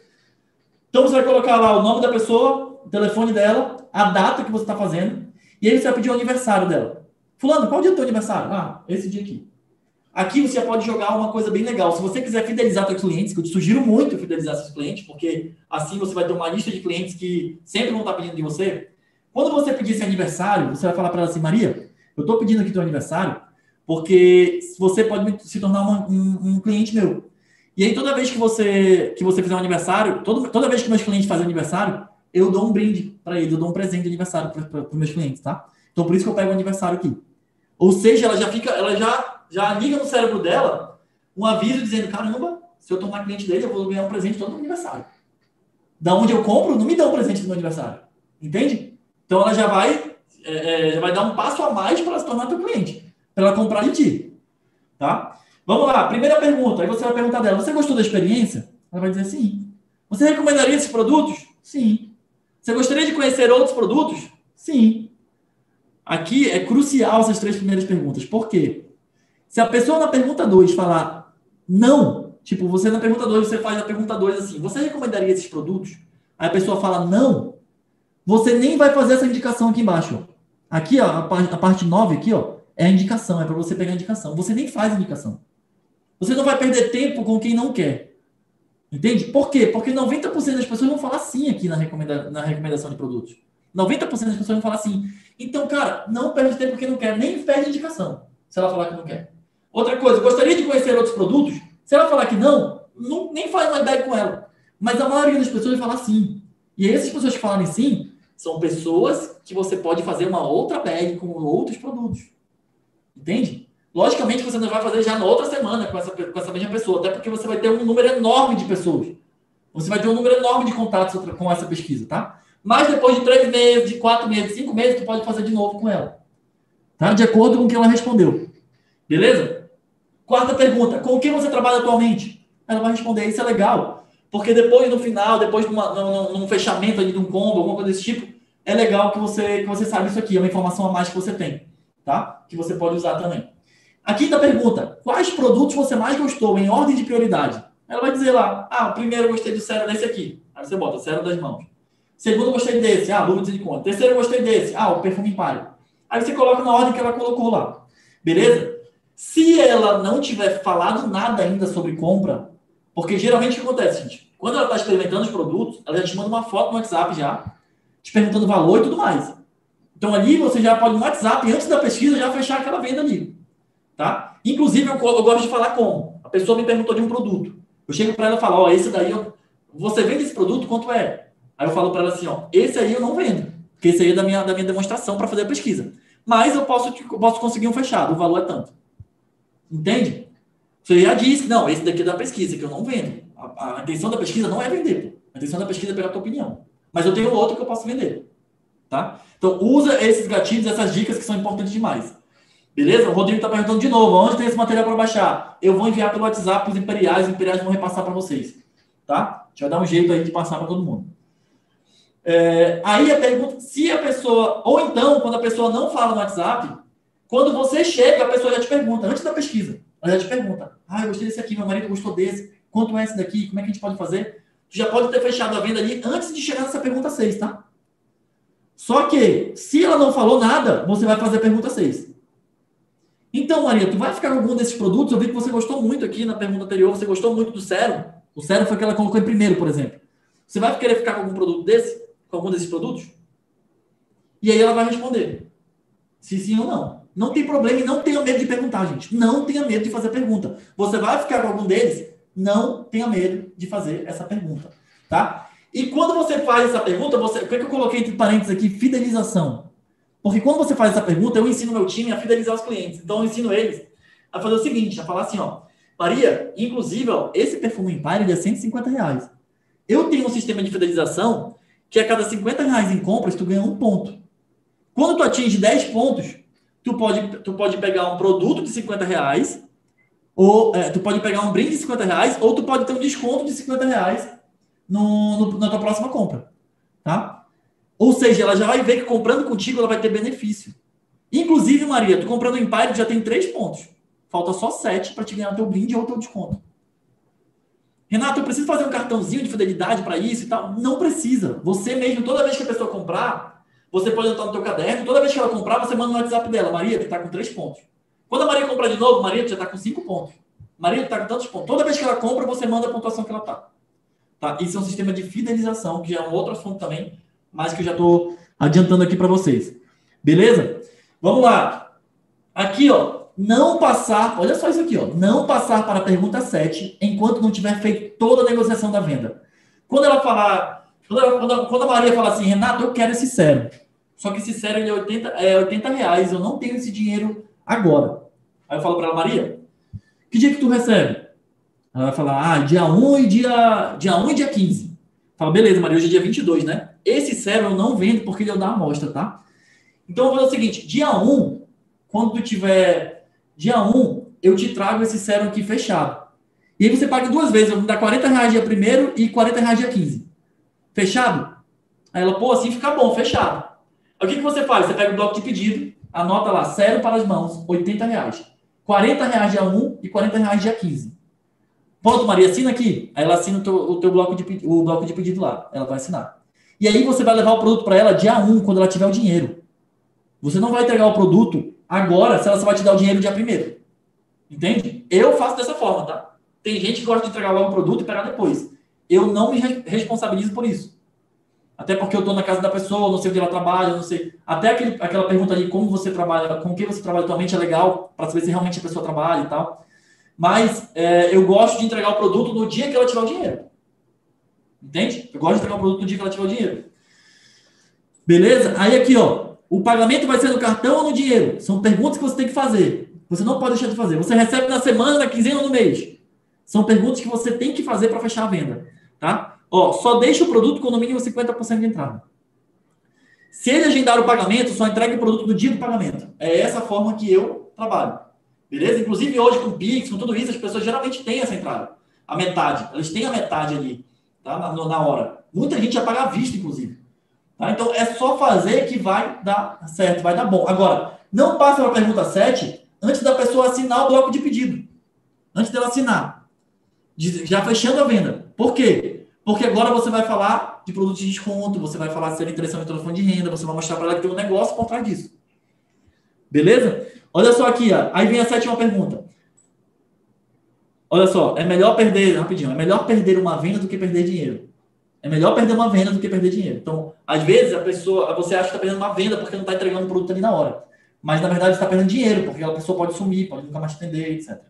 Então você vai colocar lá o nome da pessoa, o telefone dela, a data que você está fazendo, e aí você vai pedir o aniversário dela. Fulano, qual dia é o teu aniversário? Ah, esse dia aqui. Aqui você pode jogar uma coisa bem legal. Se você quiser fidelizar seus clientes, que eu te sugiro muito fidelizar seus clientes, porque assim você vai ter uma lista de clientes que sempre vão estar pedindo de você. Quando você pedir esse aniversário, você vai falar para ela assim, Maria, eu estou pedindo aqui teu aniversário, porque você pode se tornar uma, um, um, cliente meu. E aí, toda vez que você que você fizer um aniversário, toda, toda vez que meus clientes fazem aniversário, eu dou um brinde para eles, eu dou um presente de aniversário para os meus clientes, tá? Então, por isso que eu pego o aniversário aqui. Ou seja, ela já fica, ela já já liga no cérebro dela um aviso dizendo: caramba, se eu tomar cliente dele, eu vou ganhar um presente todo no aniversário. Da onde eu compro, não me dá um presente no meu aniversário. Entende? Então ela já vai, é, é, já vai dar um passo a mais para se tornar teu cliente, para ela comprar de ti. Tá? Vamos lá, primeira pergunta. Aí você vai perguntar dela: você gostou da experiência? Ela vai dizer sim. Você recomendaria esses produtos? Sim. Você gostaria de conhecer outros produtos? Sim. Aqui é crucial essas três primeiras perguntas. Por quê? Se a pessoa na pergunta 2 falar não, tipo, você na pergunta 2, você faz a pergunta 2 assim, você recomendaria esses produtos? Aí a pessoa fala não, você nem vai fazer essa indicação aqui embaixo. Aqui, ó, a, parte, a parte 9 aqui, ó, é a indicação, é para você pegar a indicação. Você nem faz indicação. Você não vai perder tempo com quem não quer. Entende? Por quê? Porque 90% das pessoas vão falar sim aqui na, recomenda na recomendação de produtos. 90% das pessoas vão falar sim. Então, cara, não perde tempo com quem não quer, nem perde indicação, se ela falar que não quer. Outra coisa, gostaria de conhecer outros produtos? Se ela falar que não, não nem faz ideia com ela. Mas a maioria das pessoas vai falar sim. E essas pessoas que falarem sim, são pessoas que você pode fazer uma outra bag com outros produtos. Entende? Logicamente você não vai fazer já na outra semana com essa, com essa mesma pessoa, até porque você vai ter um número enorme de pessoas. Você vai ter um número enorme de contatos com essa pesquisa, tá? Mas depois de três meses, de quatro meses, cinco meses, tu pode fazer de novo com ela. Tá? De acordo com o que ela respondeu. Beleza? Quarta pergunta: com quem você trabalha atualmente? Ela vai responder: Isso é legal. Porque depois, no final, depois de uma, num, fechamento ali de um combo, alguma coisa desse tipo, é legal que você, que você saiba isso aqui. É uma informação a mais que você tem, tá? Que você pode usar também. A quinta pergunta: Quais produtos você mais gostou em ordem de prioridade? Ela vai dizer lá: Ah, primeiro eu gostei do cero desse aqui. Aí você bota cero das mãos. Segundo, gostei desse. Ah, luva de silicone. Terceiro, gostei desse. Ah, o perfume Impário. Aí você coloca na ordem que ela colocou lá. Beleza? Se ela não tiver falado nada ainda sobre compra, porque geralmente o que acontece, gente? Quando ela está experimentando os produtos, ela já te manda uma foto no WhatsApp já, te perguntando valor e tudo mais. Então ali você já pode no WhatsApp, antes da pesquisa, já fechar aquela venda ali. Tá? Inclusive, eu, eu gosto de falar como. A pessoa me perguntou de um produto. Eu chego para ela e falo, ó, esse daí, eu, você vende esse produto, quanto é? Aí eu falo para ela assim, ó, esse aí eu não vendo, porque esse aí é da minha, da minha demonstração para fazer a pesquisa. Mas eu posso, eu posso conseguir um fechado, o valor é tanto. Entende? Você já disse não, esse daqui é da pesquisa, que eu não vendo. A, a intenção da pesquisa não é vender. A intenção da pesquisa é pegar a tua opinião. Mas eu tenho outro que eu posso vender. Tá? Então, usa esses gatilhos, essas dicas que são importantes demais. Beleza? O Rodrigo está perguntando de novo, onde tem esse material para baixar? Eu vou enviar pelo WhatsApp para os imperiais, os imperiais vão repassar para vocês. Tá? A gente vai dar um jeito aí de passar para todo mundo. É, aí a pergunta, se a pessoa, ou então, quando a pessoa não fala no WhatsApp, quando você chega, a pessoa já te pergunta, antes da pesquisa, ela já te pergunta: Ah, eu gostei desse aqui, meu marido gostou desse, quanto é esse daqui, como é que a gente pode fazer? Tu já pode ter fechado a venda ali antes de chegar nessa pergunta 6, tá? Só que, se ela não falou nada, você vai fazer a pergunta 6. Então, Maria, tu vai ficar com algum desses produtos? Eu vi que você gostou muito aqui na pergunta anterior, você gostou muito do Cero. O Cero foi que ela colocou em primeiro, por exemplo. Você vai querer ficar com algum produto desse? Com algum desses produtos? E aí ela vai responder. Se sim ou não. Não tem problema e não tenha medo de perguntar, gente. Não tenha medo de fazer pergunta. Você vai ficar com algum deles? Não tenha medo de fazer essa pergunta, tá? E quando você faz essa pergunta, você, por que eu coloquei entre parênteses aqui fidelização? Porque quando você faz essa pergunta, eu ensino meu time a fidelizar os clientes. Então eu ensino eles a fazer o seguinte, a falar assim, ó, Maria, inclusive, ó, esse perfume Empire é 150 reais. Eu tenho um sistema de fidelização que a cada 50 reais em compras, tu ganha um ponto. Quando tu atinge 10 pontos, tu pode, tu pode pegar um produto de 50 reais, ou é, tu pode pegar um brinde de 50 reais, ou tu pode ter um desconto de 50 reais no, no, na tua próxima compra. Tá? Ou seja, ela já vai ver que comprando contigo ela vai ter benefício. Inclusive, Maria, tu comprando o Empire já tem três pontos. Falta só sete para te ganhar teu brinde ou teu desconto. Renato, eu preciso fazer um cartãozinho de fidelidade para isso e tal. Não precisa. Você mesmo, toda vez que a pessoa comprar, você pode anotar no teu caderno. Toda vez que ela comprar, você manda no WhatsApp dela. Maria, tu está com três pontos. Quando a Maria comprar de novo, Maria, tu já está com cinco pontos. Maria, tu está com tantos pontos. Toda vez que ela compra, você manda a pontuação que ela está. Tá? Isso é um sistema de fidelização, que já é um outro assunto também, mas que eu já estou adiantando aqui para vocês. Beleza? Vamos lá. Aqui, ó, não passar, olha só isso aqui, ó, não passar para a pergunta 7 enquanto não tiver feito toda a negociação da venda. Quando ela falar, quando, quando, a, Maria fala assim, Renato, eu quero esse sério. Só que esse sério é 80, é 80 reais, eu não tenho esse dinheiro agora. Aí eu falo para ela, Maria, que dia que tu recebe? Ela vai falar, ah, dia 1 e dia, dia 1 e dia 15. Fala, beleza, Maria, hoje é dia 22, né? Esse sério eu não vendo porque ele é da amostra, tá? Então eu vou fazer o seguinte, dia 1, quando tu tiver Dia 1, eu te trago esse sérum aqui fechado. E aí você paga duas vezes, eu vou dar 40 reais dia primeiro e 40 reais dia 15. Fechado? Aí ela, pô, assim fica bom, fechado. Aí o que, que você faz? Você pega o bloco de pedido, anota lá, sérum para as mãos, 80 reais. 40 reais dia 1 e 40 reais dia 15. Pronto, Maria, assina aqui. Aí ela assina o teu, o teu bloco, de, o bloco de pedido lá. Ela vai assinar. E aí você vai levar o produto para ela dia 1, quando ela tiver o dinheiro. Você não vai entregar o produto agora se ela só vai te dar o dinheiro dia primeiro. Entende? Eu faço dessa forma, tá? Tem gente que gosta de entregar logo o produto e pegar depois. Eu não me responsabilizo por isso. Até porque eu estou na casa da pessoa, não sei onde ela trabalha, não sei. Até aquele, aquela pergunta ali, como você trabalha, com quem você trabalha atualmente é legal, para saber se realmente a pessoa trabalha e tal. Mas é, eu gosto de entregar o produto no dia que ela tiver o dinheiro. Entende? Eu gosto de entregar o produto no dia que ela tiver o dinheiro. Beleza? Aí aqui, ó. O pagamento vai ser no cartão ou no dinheiro? São perguntas que você tem que fazer. Você não pode deixar de fazer. Você recebe na semana, na quinzena ou no mês? São perguntas que você tem que fazer para fechar a venda. Tá? Ó, só deixa o produto com no mínimo 50% de entrada. Se ele agendar o pagamento, só entrega o produto no dia do pagamento. É essa forma que eu trabalho. Beleza? Inclusive hoje com Pix, com tudo isso, as pessoas geralmente têm essa entrada. A metade. Elas têm a metade ali, tá? na, na hora. Muita gente já paga à vista, inclusive. Tá? Então, é só fazer que vai dar certo, vai dar bom. Agora, não passe para a pergunta 7 antes da pessoa assinar o bloco de pedido. Antes dela assinar. Já fechando a venda. Por quê? Porque agora você vai falar de produto de desconto, você vai falar se ele interessante no telefone de renda, você vai mostrar para ela que tem um negócio por trás disso. Beleza? Olha só aqui, ó. aí vem a sétima pergunta. Olha só, é melhor perder, rapidinho, é melhor perder uma venda do que perder dinheiro. É melhor perder uma venda do que perder dinheiro. Então, às vezes, a pessoa, você acha que está perdendo uma venda porque não está entregando o produto ali na hora. Mas, na verdade, está perdendo dinheiro, porque a pessoa pode sumir, pode nunca mais atender, etc.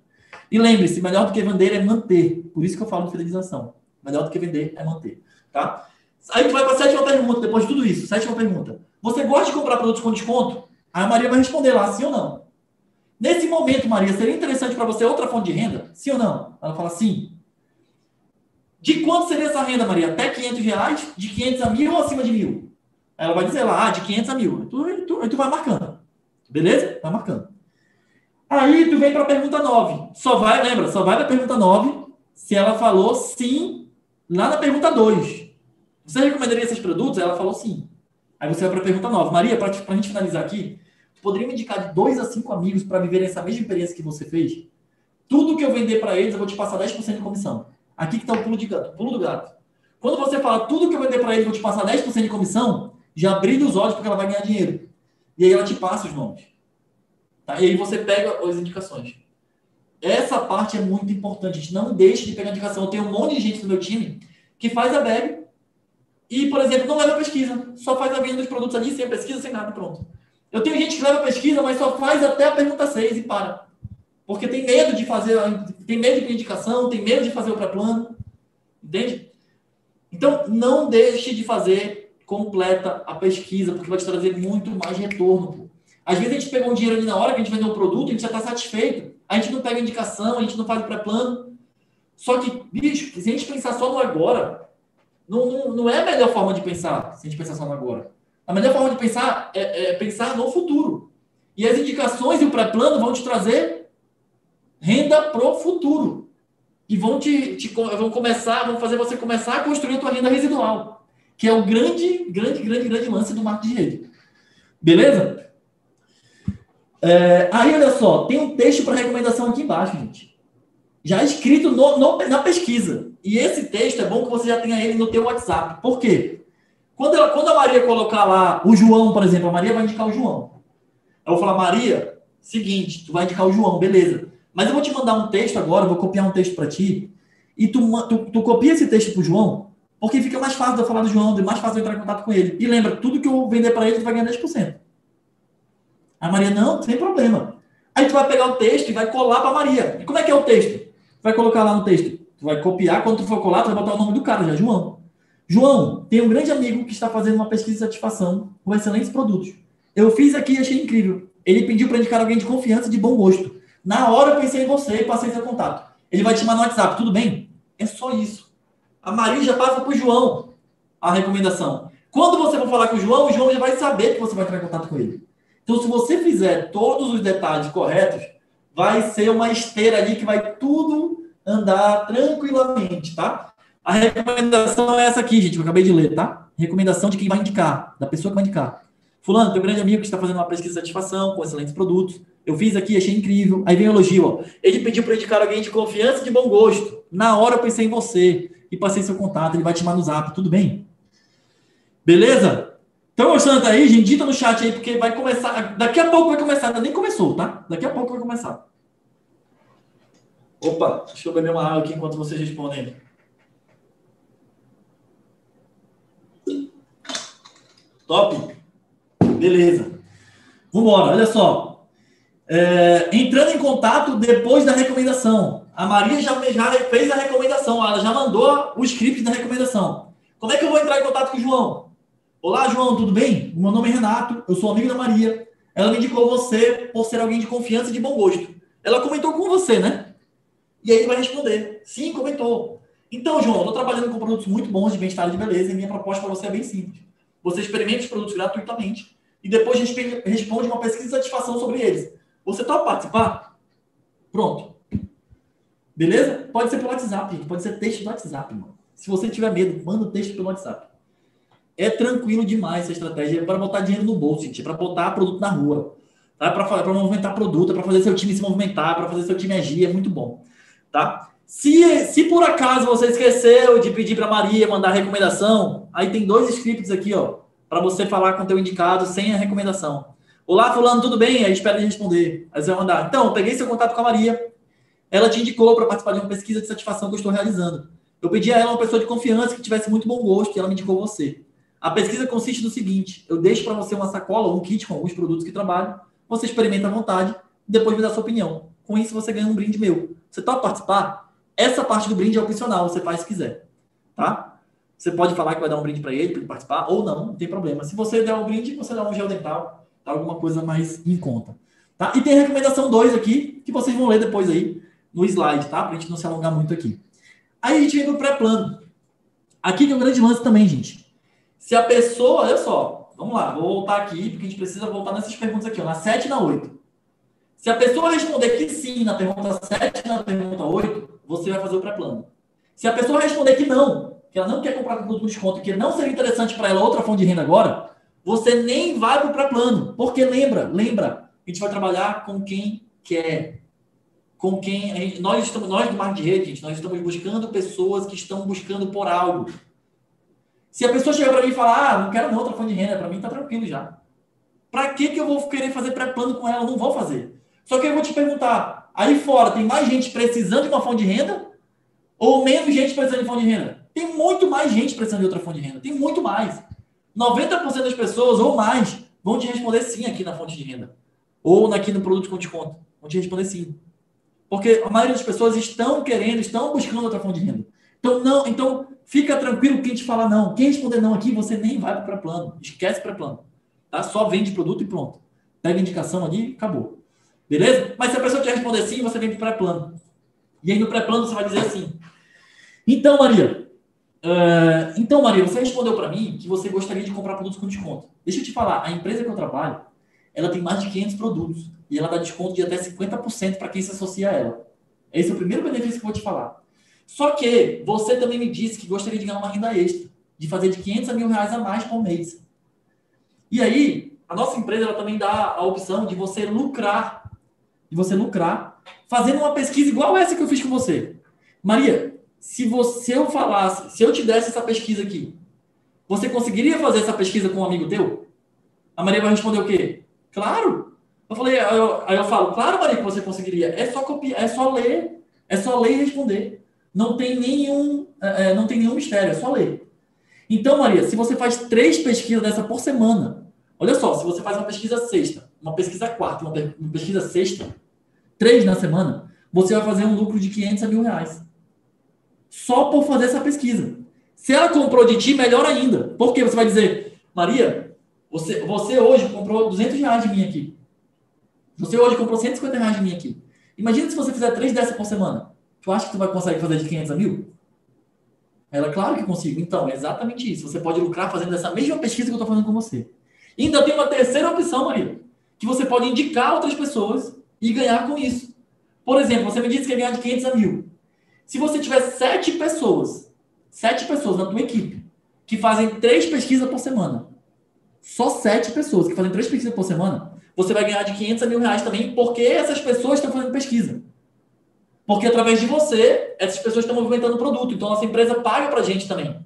E lembre-se, melhor do que vender é manter. Por isso que eu falo de fidelização. Melhor do que vender é manter. Tá? Aí tu vai para a sétima pergunta, depois de tudo isso. Sétima pergunta. Você gosta de comprar produtos com desconto? Aí a Maria vai responder lá, sim ou não. Nesse momento, Maria, seria interessante para você outra fonte de renda? Sim ou não? Ela fala sim. De quanto seria essa renda, Maria? Até 500 reais? De 500 a mil ou acima de mil? Ela vai dizer lá, ah, de 500 a mil. Tu, tu, tu vai marcando. Beleza? Vai marcando. Aí tu vem para a pergunta 9. Só vai, lembra, só vai para a pergunta 9 se ela falou sim lá na pergunta 2. Você recomendaria esses produtos? Ela falou sim. Aí você vai para a pergunta 9. Maria, para a gente finalizar aqui, poderia me indicar de dois a cinco amigos para viverem essa mesma experiência que você fez? Tudo que eu vender para eles, eu vou te passar 10% de comissão. Aqui que está o pulo, de gato, pulo do gato. Quando você fala tudo que eu vender para ele, vou te passar 10% de comissão, já brilha os olhos porque ela vai ganhar dinheiro. E aí ela te passa os nomes. Tá? E aí você pega as indicações. Essa parte é muito importante. A gente não deixe de pegar indicação. Eu tenho um monte de gente no meu time que faz a bag e, por exemplo, não leva pesquisa. Só faz a venda dos produtos ali sem pesquisa, sem nada, pronto. Eu tenho gente que leva pesquisa, mas só faz até a pergunta 6 e para. Porque tem medo de fazer, tem medo de indicação, tem medo de fazer o pré-plano. Entende? Então, não deixe de fazer completa a pesquisa, porque vai te trazer muito mais retorno. Às vezes a gente pegou um dinheiro ali na hora que a gente vendeu o produto, a gente já está satisfeito. A gente não pega indicação, a gente não faz pré-plano. Só que, bicho, se a gente pensar só no agora, não, não, não, é a melhor forma de pensar, se a gente pensar só no agora. A melhor forma de pensar é, é pensar no futuro. E as indicações e o pré-plano vão te trazer renda pro futuro. E vão te, te, vão começar, vão fazer você começar a construir a tua renda residual, que é o grande, grande, grande, grande lance do marketing de rede. Beleza? É, aí, olha só, tem um texto para recomendação aqui embaixo, gente. Já escrito no, no, na pesquisa. E esse texto é bom que você já tenha ele no teu WhatsApp. Por quê? Quando, ela, quando a Maria colocar lá o João, por exemplo, a Maria vai indicar o João. Eu vou falar, Maria, seguinte, tu vai indicar o João, beleza. Mas eu vou te mandar um texto agora, vou copiar um texto para ti. E tu, tu, tu copia esse texto pro João, porque fica mais fácil de eu falar do João, mais fácil de eu entrar em contato com ele. E lembra, tudo que eu vender para ele, tu vai ganhar 10%. A Maria, não, sem problema. Aí tu vai pegar o texto e vai colar para Maria. E como é que é o texto? Vai colocar lá no texto. Tu vai copiar, quando tu for colar, tu vai botar o nome do cara já, João. João, tem um grande amigo que está fazendo uma pesquisa de satisfação com excelentes produtos. Eu fiz aqui e achei incrível. Ele pediu para indicar alguém de confiança e de bom gosto. Na hora eu pensei em você e passei seu contato. Ele vai te chamar no WhatsApp, tudo bem? É só isso. A Maria já passa para o João a recomendação. Quando você for falar com o João, o João já vai saber que você vai entrar em contato com ele. Então, se você fizer todos os detalhes corretos, vai ser uma esteira ali que vai tudo andar tranquilamente, tá? A recomendação é essa aqui, gente, eu acabei de ler, tá? Recomendação de quem vai indicar, da pessoa que vai indicar. Fulano, teu grande amigo que está fazendo uma pesquisa de satisfação com excelentes produtos. Eu fiz aqui, achei incrível. Aí vem o elogio, ó. Ele pediu para indicar alguém de confiança e de bom gosto. Na hora eu pensei em você e passei seu contato. Ele vai te chamar no zap, tudo bem? Beleza? Estão gostando aí, gente? Dita no chat aí, porque vai começar. Daqui a pouco vai começar. Ainda nem começou, tá? Daqui a pouco vai começar. Opa, deixa eu beber uma água aqui enquanto vocês respondem. Top? Beleza. Vamos embora, olha só. É, entrando em contato depois da recomendação. A Maria já, já fez a recomendação, ela já mandou o script da recomendação. Como é que eu vou entrar em contato com o João? Olá, João, tudo bem? Meu nome é Renato, eu sou amigo da Maria. Ela me indicou você por ser alguém de confiança e de bom gosto. Ela comentou com você, né? E aí ele vai responder: sim, comentou. Então, João, eu estou trabalhando com produtos muito bons de bem-estar e de beleza e minha proposta para você é bem simples. Você experimenta os produtos gratuitamente e depois responde uma pesquisa de satisfação sobre eles. Você topa participar? Pronto. Beleza? Pode ser pelo WhatsApp, pode ser texto do WhatsApp, mano. Se você tiver medo, manda o texto pelo WhatsApp. É tranquilo demais essa estratégia. É para botar dinheiro no bolso, gente. É para botar produto na rua. Tá? É para movimentar produto, é para fazer seu time se movimentar, para fazer seu time agir. É muito bom. Tá? Se, se por acaso você esqueceu de pedir para Maria mandar recomendação, aí tem dois scripts aqui, ó para você falar com o teu indicado sem a recomendação. Olá, fulano, tudo bem? Aí espera ele responder. Aí você vai mandar. Então, peguei seu contato com a Maria. Ela te indicou para participar de uma pesquisa de satisfação que eu estou realizando. Eu pedi a ela uma pessoa de confiança que tivesse muito bom gosto e ela me indicou você. A pesquisa consiste no seguinte: eu deixo para você uma sacola ou um kit com alguns produtos que trabalho, você experimenta à vontade depois me dá sua opinião. Com isso, você ganha um brinde meu. Você topa participar? Essa parte do brinde é opcional, você faz se quiser. Tá? Você pode falar que vai dar um brinde para ele, para ele participar, ou não, não tem problema. Se você der um brinde, você dá um gel dental, alguma coisa mais em conta. Tá? E tem a recomendação 2 aqui, que vocês vão ler depois aí no slide, tá? Para a gente não se alongar muito aqui. Aí a gente vem no pré-plano. Aqui tem um grande lance também, gente. Se a pessoa, olha só, vamos lá, vou voltar aqui, porque a gente precisa voltar nessas perguntas aqui, ó, na 7 e na 8. Se a pessoa responder que sim na pergunta 7 e na pergunta 8, você vai fazer o pré-plano. Se a pessoa responder que não, que ela não quer comprar com produto com desconto, que não seria interessante para ela outra fonte de renda agora, você nem vai para o pré-plano. Porque lembra, lembra, a gente vai trabalhar com quem quer. Com quem. Gente, nós, estamos, nós do marketing de rede, gente, nós estamos buscando pessoas que estão buscando por algo. Se a pessoa chegar para mim e falar, ah, não quero outra fonte de renda, para mim está tranquilo já. Para que, que eu vou querer fazer pré-plano com ela? Não vou fazer. Só que eu vou te perguntar, aí fora tem mais gente precisando de uma fonte de renda ou menos gente precisando de fonte de renda? Tem muito mais gente precisando de outra fonte de renda. Tem muito mais. 90% das pessoas ou mais vão te responder sim aqui na fonte de renda. Ou aqui no produto com desconto. Vão te responder sim. Porque a maioria das pessoas estão querendo, estão buscando outra fonte de renda. Então, não, então fica tranquilo quem te falar não. Quem responder não aqui, você nem vai para o pré-plano. Esquece pré-plano. Tá? Só vende produto e pronto. Pega a indicação ali acabou. Beleza? Mas se a pessoa te responder sim, você vem para o pré-plano. E aí no pré-plano você vai dizer assim: Então, Maria, Uh, então, Maria, você respondeu para mim que você gostaria de comprar produtos com desconto. Deixa eu te falar, a empresa que eu trabalho, ela tem mais de 500 produtos e ela dá desconto de até 50% para quem se associa a ela. Esse é o primeiro benefício que eu vou te falar. Só que você também me disse que gostaria de ganhar uma renda extra, de fazer de 500 a mil reais a mais por mês. E aí, a nossa empresa ela também dá a opção de você lucrar, de você lucrar, fazendo uma pesquisa igual essa que eu fiz com você. Maria, se você eu falasse, se eu te desse essa pesquisa aqui, você conseguiria fazer essa pesquisa com um amigo teu? A Maria vai responder o quê? Claro. Eu falei, aí eu, aí eu falo, claro, Maria, que você conseguiria. É só copiar, é só ler, é só ler e responder. Não tem nenhum, é, é, não tem nenhum mistério, é só ler. Então, Maria, se você faz três pesquisas dessa por semana, olha só, se você faz uma pesquisa sexta, uma pesquisa quarta, uma, pesquisa sexta, três na semana, você vai fazer um lucro de 500 a mil reais. Só por fazer essa pesquisa. Se ela comprou de ti, melhor ainda. Porque você vai dizer, Maria, você, você hoje comprou 200 reais de mim aqui. Você hoje comprou 150 reais de mim aqui. Imagina se você fizer três dessas por semana. Tu acha que tu vai conseguir fazer de 500 a mil? Ela, claro que consigo. Então, é exatamente isso. Você pode lucrar fazendo essa mesma pesquisa que eu estou fazendo com você. E ainda tem uma terceira opção, Maria, que você pode indicar outras pessoas e ganhar com isso. Por exemplo, você me disse que quer ganhar de 500 a mil. Se você tiver sete pessoas, sete pessoas na tua equipe, que fazem três pesquisas por semana, só sete pessoas que fazem três pesquisas por semana, você vai ganhar de 500 a mil reais também, porque essas pessoas estão fazendo pesquisa. Porque através de você, essas pessoas estão movimentando o produto. Então, nossa empresa paga para a gente também.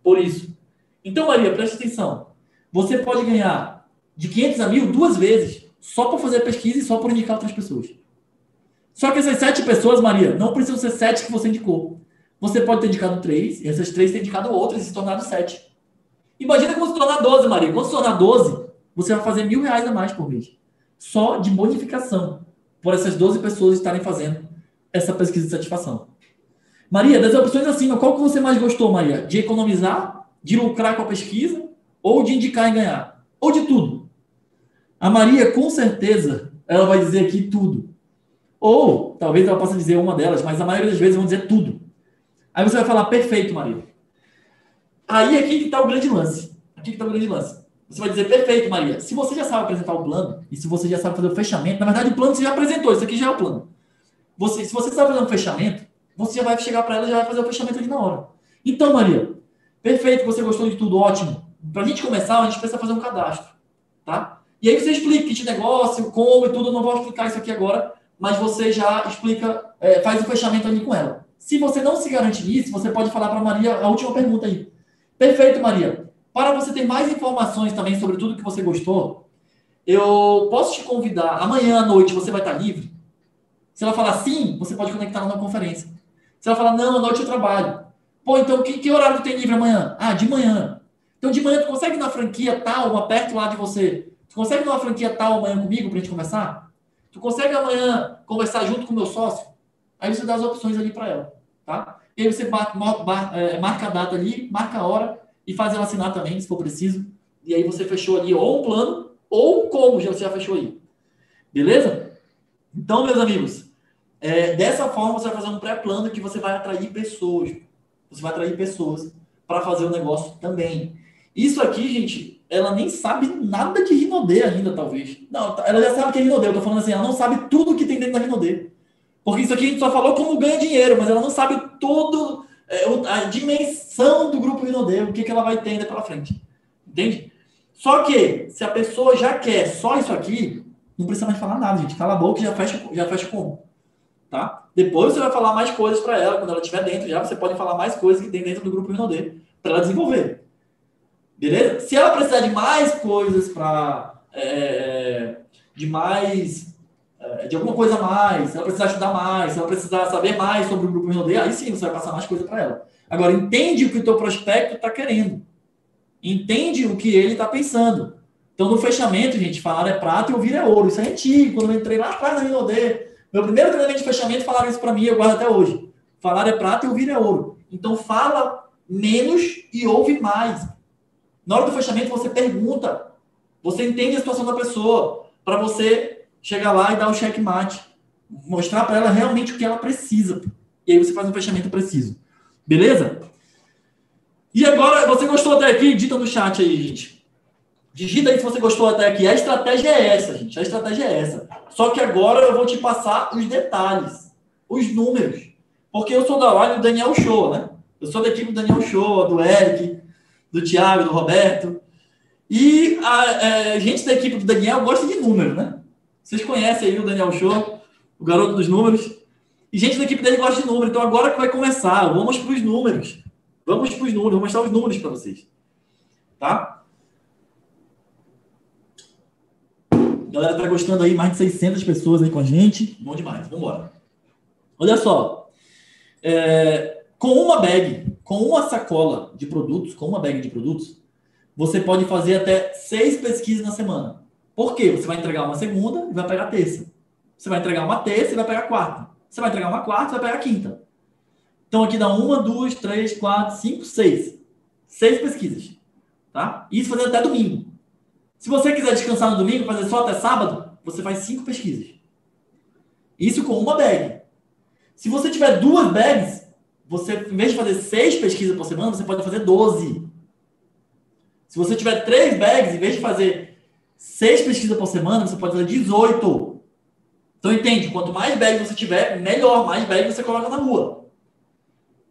Por isso. Então, Maria, preste atenção. Você pode ganhar de 500 a mil duas vezes, só por fazer pesquisa e só por indicar outras pessoas. Só que essas sete pessoas, Maria, não precisam ser sete que você indicou. Você pode ter indicado três, e essas três ter indicado outras e se tornado sete. Imagina como se tornar 12, Maria. Quando se tornar 12, você vai fazer mil reais a mais por mês. Só de bonificação. Por essas 12 pessoas estarem fazendo essa pesquisa de satisfação. Maria, das opções acima, qual que você mais gostou, Maria? De economizar, de lucrar com a pesquisa, ou de indicar e ganhar? Ou de tudo? A Maria, com certeza, ela vai dizer aqui tudo. Ou, talvez ela possa dizer uma delas, mas a maioria das vezes vão dizer tudo. Aí você vai falar, perfeito, Maria. Aí aqui que está o grande lance. Aqui que está o grande lance. Você vai dizer, perfeito, Maria. Se você já sabe apresentar o plano, e se você já sabe fazer o fechamento, na verdade o plano você já apresentou, isso aqui já é o plano. Você, se você está fazendo um fechamento, você já vai chegar para ela e já vai fazer o fechamento ali na hora. Então, Maria, perfeito, você gostou de tudo, ótimo. Para a gente começar, a gente precisa fazer um cadastro, tá? E aí você explica que negócio, como e tudo, eu não vou explicar isso aqui agora, mas você já explica, é, faz o fechamento ali com ela. Se você não se garante nisso, você pode falar para Maria a última pergunta aí. Perfeito, Maria. Para você ter mais informações também sobre tudo que você gostou, eu posso te convidar amanhã à noite, você vai estar livre? Se ela falar sim, você pode conectar na conferência. Se ela falar não, à noite eu trabalho. Pô, então que, que horário tem livre amanhã? Ah, de manhã. Então de manhã tu consegue na franquia tal, uma perto lá de você. Tu consegue numa franquia tal amanhã comigo pra gente conversar? Tu consegue amanhã conversar junto com o meu sócio? Aí você dá as opções ali para ela, tá? E aí você é, marca a data ali, marca a hora e faz ela assinar também, se for preciso. E aí você fechou ali ou um plano ou como já você já fechou aí. Beleza? Então, meus amigos, é, dessa forma, você vai fazer um pré-plano que você vai atrair pessoas. Você vai atrair pessoas para fazer o negócio também. Isso aqui, gente, ela nem sabe nada de Rinodê ainda, talvez. Não, tá, ela já sabe que é Rinodê. Eu tô falando assim, ela não sabe tudo que tem dentro da Rinodê. Porque isso aqui a gente só falou como ganha dinheiro, mas ela não sabe todo é, a dimensão do grupo Rinodê, o que, que ela vai ter ainda pela frente. Entende? Só que, se a pessoa já quer só isso aqui, não precisa mais falar nada, gente. Cala a boca e já fecha, já fecha como tá? Depois você vai falar mais coisas para ela, quando ela estiver dentro já, você pode falar mais coisas que tem dentro do grupo Rinodê, para ela desenvolver. Beleza? Se ela precisar de mais coisas para. É, é, de mais. É, de alguma coisa a mais, ela precisar estudar mais, ela precisar saber mais sobre o grupo Rinodê, aí sim você vai passar mais coisa para ela. Agora, entende o que o teu prospecto está querendo. Entende o que ele está pensando. Então, no fechamento, gente, falar é prata e ouvir é ouro. Isso é antigo. Quando eu entrei lá atrás na Rinodê, meu primeiro treinamento de fechamento falaram isso para mim, eu guardo até hoje. Falar é prata e ouvir é ouro. Então fala menos e ouve mais. Na hora do fechamento você pergunta, você entende a situação da pessoa, para você chegar lá e dar o checkmate, mostrar para ela realmente o que ela precisa. E aí você faz um fechamento preciso. Beleza? E agora, você gostou até aqui? Dita no chat aí, gente. Digita aí se você gostou até aqui. A estratégia é essa, gente. A estratégia é essa. Só que agora eu vou te passar os detalhes, os números. Porque eu sou da live do Daniel Show, né? Eu sou da equipe do Daniel Show, do Eric, do Thiago, do Roberto. E a, a, a, gente da equipe do Daniel gosta de número, né? Vocês conhecem aí o Daniel Show, o garoto dos números. E gente da equipe dele gosta de número. Então agora que vai começar, vamos para os números. Vamos para os números, vou mostrar os números para vocês. Tá? A galera tá gostando aí, mais de 600 pessoas aí com a gente. Bom demais, vamos embora. Olha só. É, com uma bag, com uma sacola de produtos, com uma bag de produtos, você pode fazer até seis pesquisas na semana. Por quê? Você vai entregar uma segunda e vai pegar terça. Você vai entregar uma terça e vai pegar quarta. Você vai entregar uma quarta e vai pegar quinta. Então aqui dá uma, duas, três, quatro, cinco, seis. Seis pesquisas. Tá? Isso fazendo até domingo. Se você quiser descansar no domingo, fazer só até sábado, você faz cinco pesquisas. Isso com uma bag. Se você tiver duas bags, você, em vez de fazer seis pesquisas por semana, você pode fazer 12. Se você tiver três bags, em vez de fazer seis pesquisas por semana, você pode fazer 18. Então entende, quanto mais bags você tiver, melhor, mais bags você coloca na rua.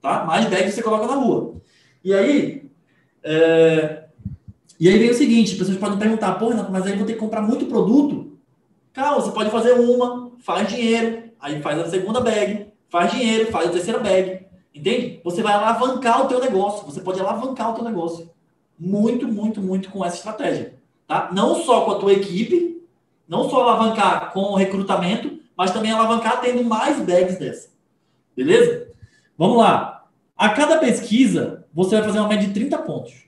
Tá? Mais bags você coloca na rua. E aí, é... e aí vem o seguinte, as pessoas podem perguntar, pô, Renato, mas aí vou ter que comprar muito produto. Calma, você pode fazer uma, faz dinheiro, aí faz a segunda bag, faz dinheiro, faz a terceira bag. Entende? Você vai alavancar o teu negócio. Você pode alavancar o teu negócio. Muito, muito, muito com essa estratégia. Tá? Não só com a tua equipe, não só alavancar com o recrutamento, mas também alavancar tendo mais bags dessa. Beleza? Vamos lá. A cada pesquisa, você vai fazer uma média de 30 pontos.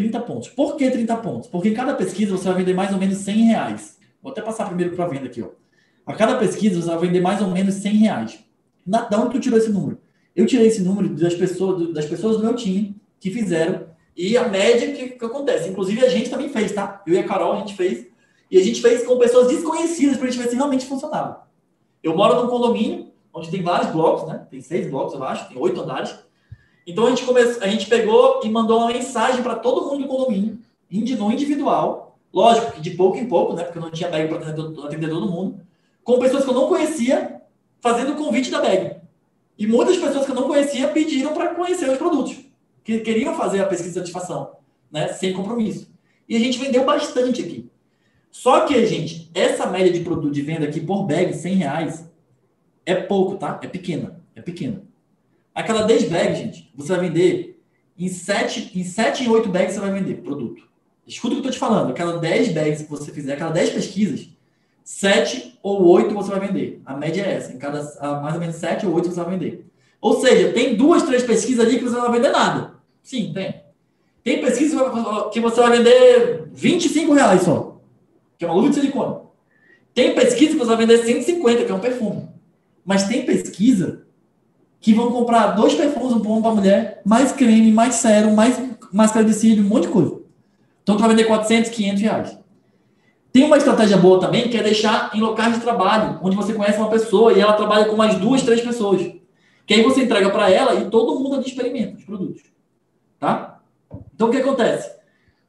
30 pontos. Por que 30 pontos? Porque em cada pesquisa você vai vender mais ou menos 100 reais. Vou até passar primeiro para a venda aqui. Ó. A cada pesquisa você vai vender mais ou menos 100 reais. Na, da onde tu tirou esse número? Eu tirei esse número das pessoas, das pessoas do meu time que fizeram e a média que, que acontece. Inclusive a gente também fez, tá? Eu e a Carol, a gente fez. E a gente fez com pessoas desconhecidas para a gente ver se realmente funcionava. Eu moro num condomínio onde tem vários blocos, né? Tem seis blocos, eu acho, tem oito andares. Então a gente, come... a gente pegou e mandou uma mensagem para todo mundo do condomínio, no individual. Lógico que de pouco em pouco, né? Porque eu não tinha bag para atender, atender todo mundo. Com pessoas que eu não conhecia, fazendo o convite da bag. E muitas pessoas que eu não conhecia pediram para conhecer os produtos, que queriam fazer a pesquisa de satisfação, né, sem compromisso. E a gente vendeu bastante aqui. Só que, gente, essa média de produto de venda aqui por bag, 100 reais, é pouco, tá? É pequena. É pequena. A cada 10 bags, gente, você vai vender em 7, em 7 em 8 bags você vai vender produto. Escuta o que eu tô te falando. A cada 10 bags que você fizer, a cada 10 pesquisas, sete ou oito você vai vender. A média é essa. Em cada mais ou menos sete ou oito você vai vender. Ou seja, tem duas, três pesquisas ali que você não vai vender nada. Sim, tem. Tem pesquisa que você vai vender 25 reais só, que é uma luva de silicone. Tem pesquisa que você vai vender 150, que é um perfume. Mas tem pesquisa que vão comprar dois perfumes, um para mulher, mais creme, mais sérum, mais máscara de cílio, um monte de coisa. Então vai vender 400, 500 reais. Tem uma estratégia boa também, que é deixar em locais de trabalho, onde você conhece uma pessoa e ela trabalha com mais duas, três pessoas. Que aí você entrega para ela e todo mundo ali experimenta os produtos. Tá? Então o que acontece?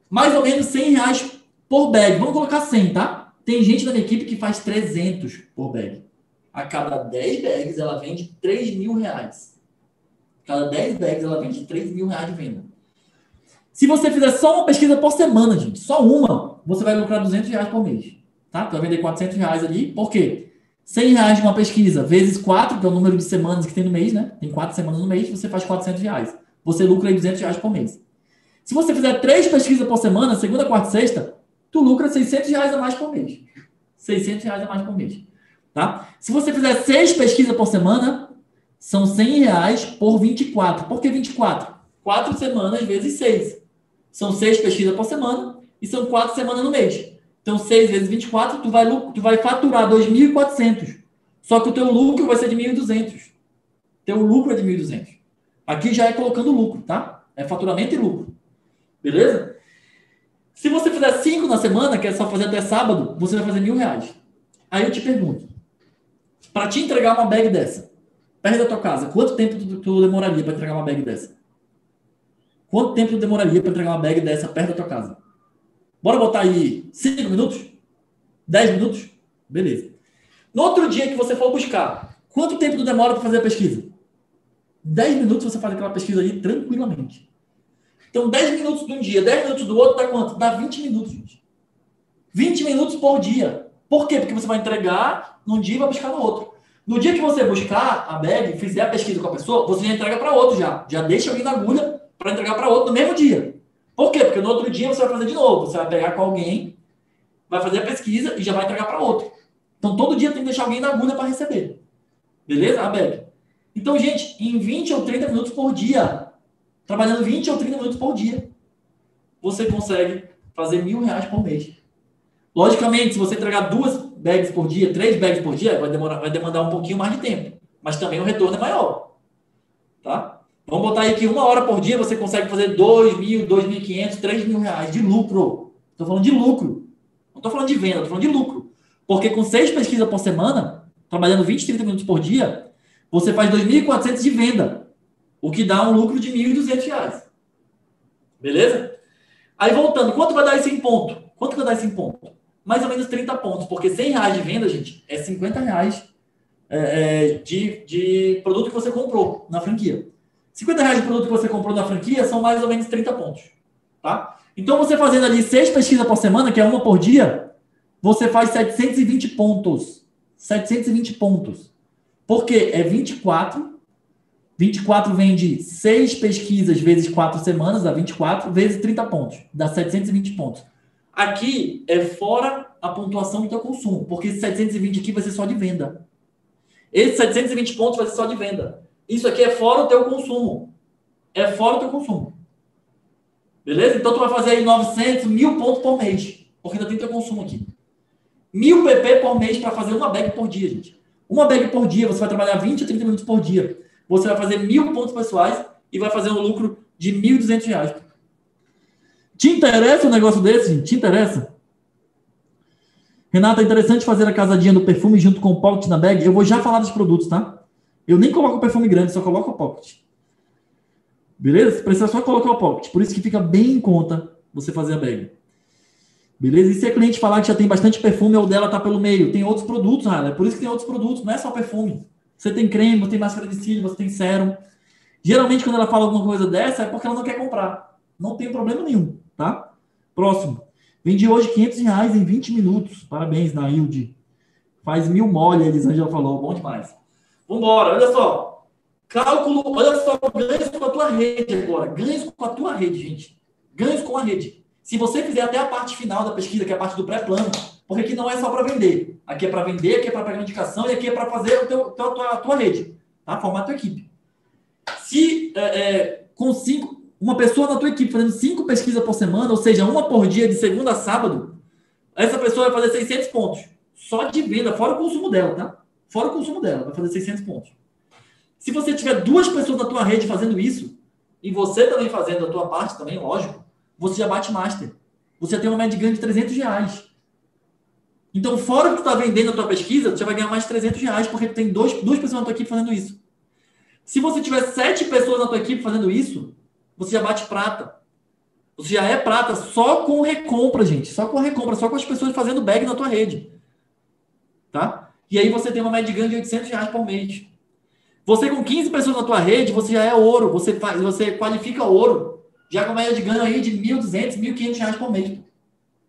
Mais ou menos 100 reais por bag. Vamos colocar 100, tá? Tem gente da minha equipe que faz 300 por bag. A cada 10 bags ela vende 3 mil reais. Cada 10 bags ela vende 3 mil reais de venda. Se você fizer só uma pesquisa por semana, gente, só uma, você vai lucrar 200 reais por mês. Tá? Tu vai vender 400 reais ali. Por quê? 100 reais de uma pesquisa vezes 4, que é o número de semanas que tem no mês, né? Tem 4 semanas no mês, você faz 400 reais. Você lucra aí 200 reais por mês. Se você fizer 3 pesquisas por semana, segunda, quarta e sexta, tu lucra 600 reais a mais por mês. 600 reais a mais por mês. Tá? Se você fizer 6 pesquisas por semana, são 100 reais por 24. Por que 24? 4 semanas vezes 6. São seis pesquisas por semana e são quatro semanas no mês. Então, 6 vezes 24, tu vai, tu vai faturar 2.400. Só que o teu lucro vai ser de 1.200. Teu lucro é de 1.200. Aqui já é colocando lucro, tá? É faturamento e lucro. Beleza? Se você fizer 5 na semana, que é só fazer até sábado, você vai fazer mil reais. Aí eu te pergunto, para te entregar uma bag dessa, perto da tua casa, quanto tempo tu, tu demoraria para entregar uma bag dessa? Quanto tempo demoraria para entregar uma bag dessa perto da tua casa? Bora botar aí 5 minutos? 10 minutos? Beleza. No outro dia que você for buscar, quanto tempo tu demora para fazer a pesquisa? 10 minutos você faz aquela pesquisa ali tranquilamente. Então, 10 minutos de um dia, 10 minutos do outro, dá quanto? Dá 20 minutos, gente. 20 minutos por dia. Por quê? Porque você vai entregar num dia e vai buscar no outro. No dia que você buscar a bag, fizer a pesquisa com a pessoa, você já entrega para outro já. Já deixa alguém na agulha para entregar para outro no mesmo dia. Por quê? Porque no outro dia você vai fazer de novo. Você vai pegar com alguém, vai fazer a pesquisa e já vai entregar para outro. Então, todo dia tem que deixar alguém na agulha para receber. Beleza? A bag. Então, gente, em 20 ou 30 minutos por dia, trabalhando 20 ou 30 minutos por dia, você consegue fazer mil reais por mês. Logicamente, se você entregar duas bags por dia, três bags por dia, vai, demorar, vai demandar um pouquinho mais de tempo. Mas também o retorno é maior. Tá? Vamos botar aí que uma hora por dia você consegue fazer dois mil, dois mil quinhentos, três mil reais de lucro. Estou falando de lucro. Não estou falando de venda, estou falando de lucro. Porque com seis pesquisas por semana, trabalhando 20, 30 minutos por dia, você faz 2.400 de venda. O que dá um lucro de 1.200 reais. Beleza? Aí voltando, quanto vai dar esse em ponto? Quanto vai dar esse em ponto? Mais ou menos 30 pontos, porque 100 reais de venda, gente, é 50 reais é, é, de, de produto que você comprou na franquia. 50 reais de produto que você comprou na franquia são mais ou menos 30 pontos. Tá? Então, você fazendo ali seis pesquisas por semana, que é uma por dia, você faz 720 pontos. 720 pontos. Por quê? É 24. 24 vem de 6 pesquisas vezes 4 semanas, dá 24, vezes 30 pontos. Dá 720 pontos. Aqui é fora a pontuação do teu consumo, porque esse 720 aqui vai ser só de venda. Esse 720 pontos vai ser só de venda. Isso aqui é fora o teu consumo. É fora o teu consumo. Beleza? Então tu vai fazer aí 900, mil pontos por mês, porque ainda tem teu consumo aqui. Mil pp por mês para fazer uma bag por dia, gente. Uma bag por dia, você vai trabalhar 20 a 30 minutos por dia. Você vai fazer mil pontos pessoais e vai fazer um lucro de 1.200 reais. Te interessa um negócio desse? Te interessa? Renata, é interessante fazer a casadinha do perfume junto com o pocket na bag. Eu vou já falar dos produtos, tá? Eu nem coloco o perfume grande, só coloco o pocket. Beleza? Precisa só colocar o pocket. Por isso que fica bem em conta você fazer a bag. Beleza? E se a cliente falar que já tem bastante perfume ou dela tá pelo meio, tem outros produtos, Rala. É por isso que tem outros produtos, não é só perfume. Você tem creme, você tem máscara de cílio, você tem sérum. Geralmente, quando ela fala alguma coisa dessa, é porque ela não quer comprar. Não tem problema nenhum tá? Próximo. Vendi hoje 500 reais em 20 minutos. Parabéns, Nailde. Faz mil mole, a Elisângela falou. Bom demais. Vambora, olha só. Cálculo, olha só, ganhos com a tua rede agora. Ganhos com a tua rede, gente. Ganhos com a rede. Se você fizer até a parte final da pesquisa, que é a parte do pré-plano, porque aqui não é só para vender. Aqui é para vender, aqui é para pegar indicação e aqui é para fazer o teu, a tua, a tua rede. Tá? Formar a tua equipe. Se é, é, com cinco, uma pessoa na tua equipe fazendo cinco pesquisas por semana, ou seja, uma por dia de segunda a sábado, essa pessoa vai fazer 600 pontos. Só de venda, fora o consumo dela, tá? Fora o consumo dela, vai fazer 600 pontos. Se você tiver duas pessoas na tua rede fazendo isso, e você também fazendo a tua parte também, lógico, você já bate master. Você já tem uma média de ganho de 300 reais. Então, fora que tu está vendendo a tua pesquisa, tu vai ganhar mais de 300 reais, porque tu tem dois, duas pessoas na tua equipe fazendo isso. Se você tiver sete pessoas na tua equipe fazendo isso, você já bate prata. Você já é prata só com recompra, gente. Só com recompra, só com as pessoas fazendo bag na tua rede. Tá? E aí você tem uma média de ganho de 800 reais por mês. Você com 15 pessoas na tua rede, você já é ouro. Você, faz, você qualifica ouro. Já com média de ganho aí de 1.200, 1.500 reais por mês.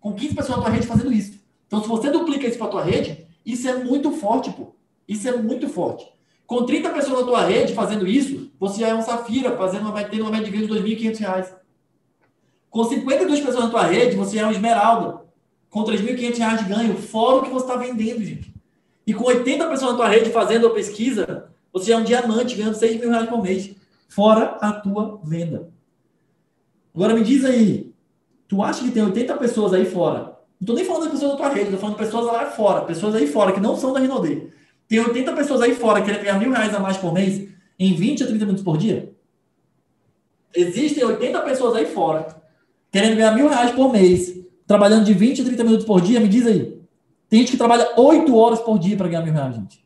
Com 15 pessoas na tua rede fazendo isso. Então, se você duplica isso para tua rede, isso é muito forte, pô. Isso é muito forte. Com 30 pessoas na tua rede fazendo isso, você já é um Safira, fazendo uma, tendo uma média de ganho de R$ 2.500. Com 52 pessoas na tua rede, você já é um Esmeralda, com R$ 3.500 de ganho, fora o que você está vendendo, gente. E com 80 pessoas na tua rede fazendo a pesquisa, você é um diamante, ganhando 6 mil reais por mês, fora a tua venda. Agora me diz aí, tu acha que tem 80 pessoas aí fora? Não estou nem falando das pessoas da tua rede, estou falando de pessoas lá fora, pessoas aí fora que não são da Rinode. Tem 80 pessoas aí fora querendo ganhar mil reais a mais por mês em 20 a 30 minutos por dia? Existem 80 pessoas aí fora querendo ganhar mil reais por mês, trabalhando de 20 a 30 minutos por dia? Me diz aí. Tem gente que trabalha 8 horas por dia para ganhar mil reais, gente.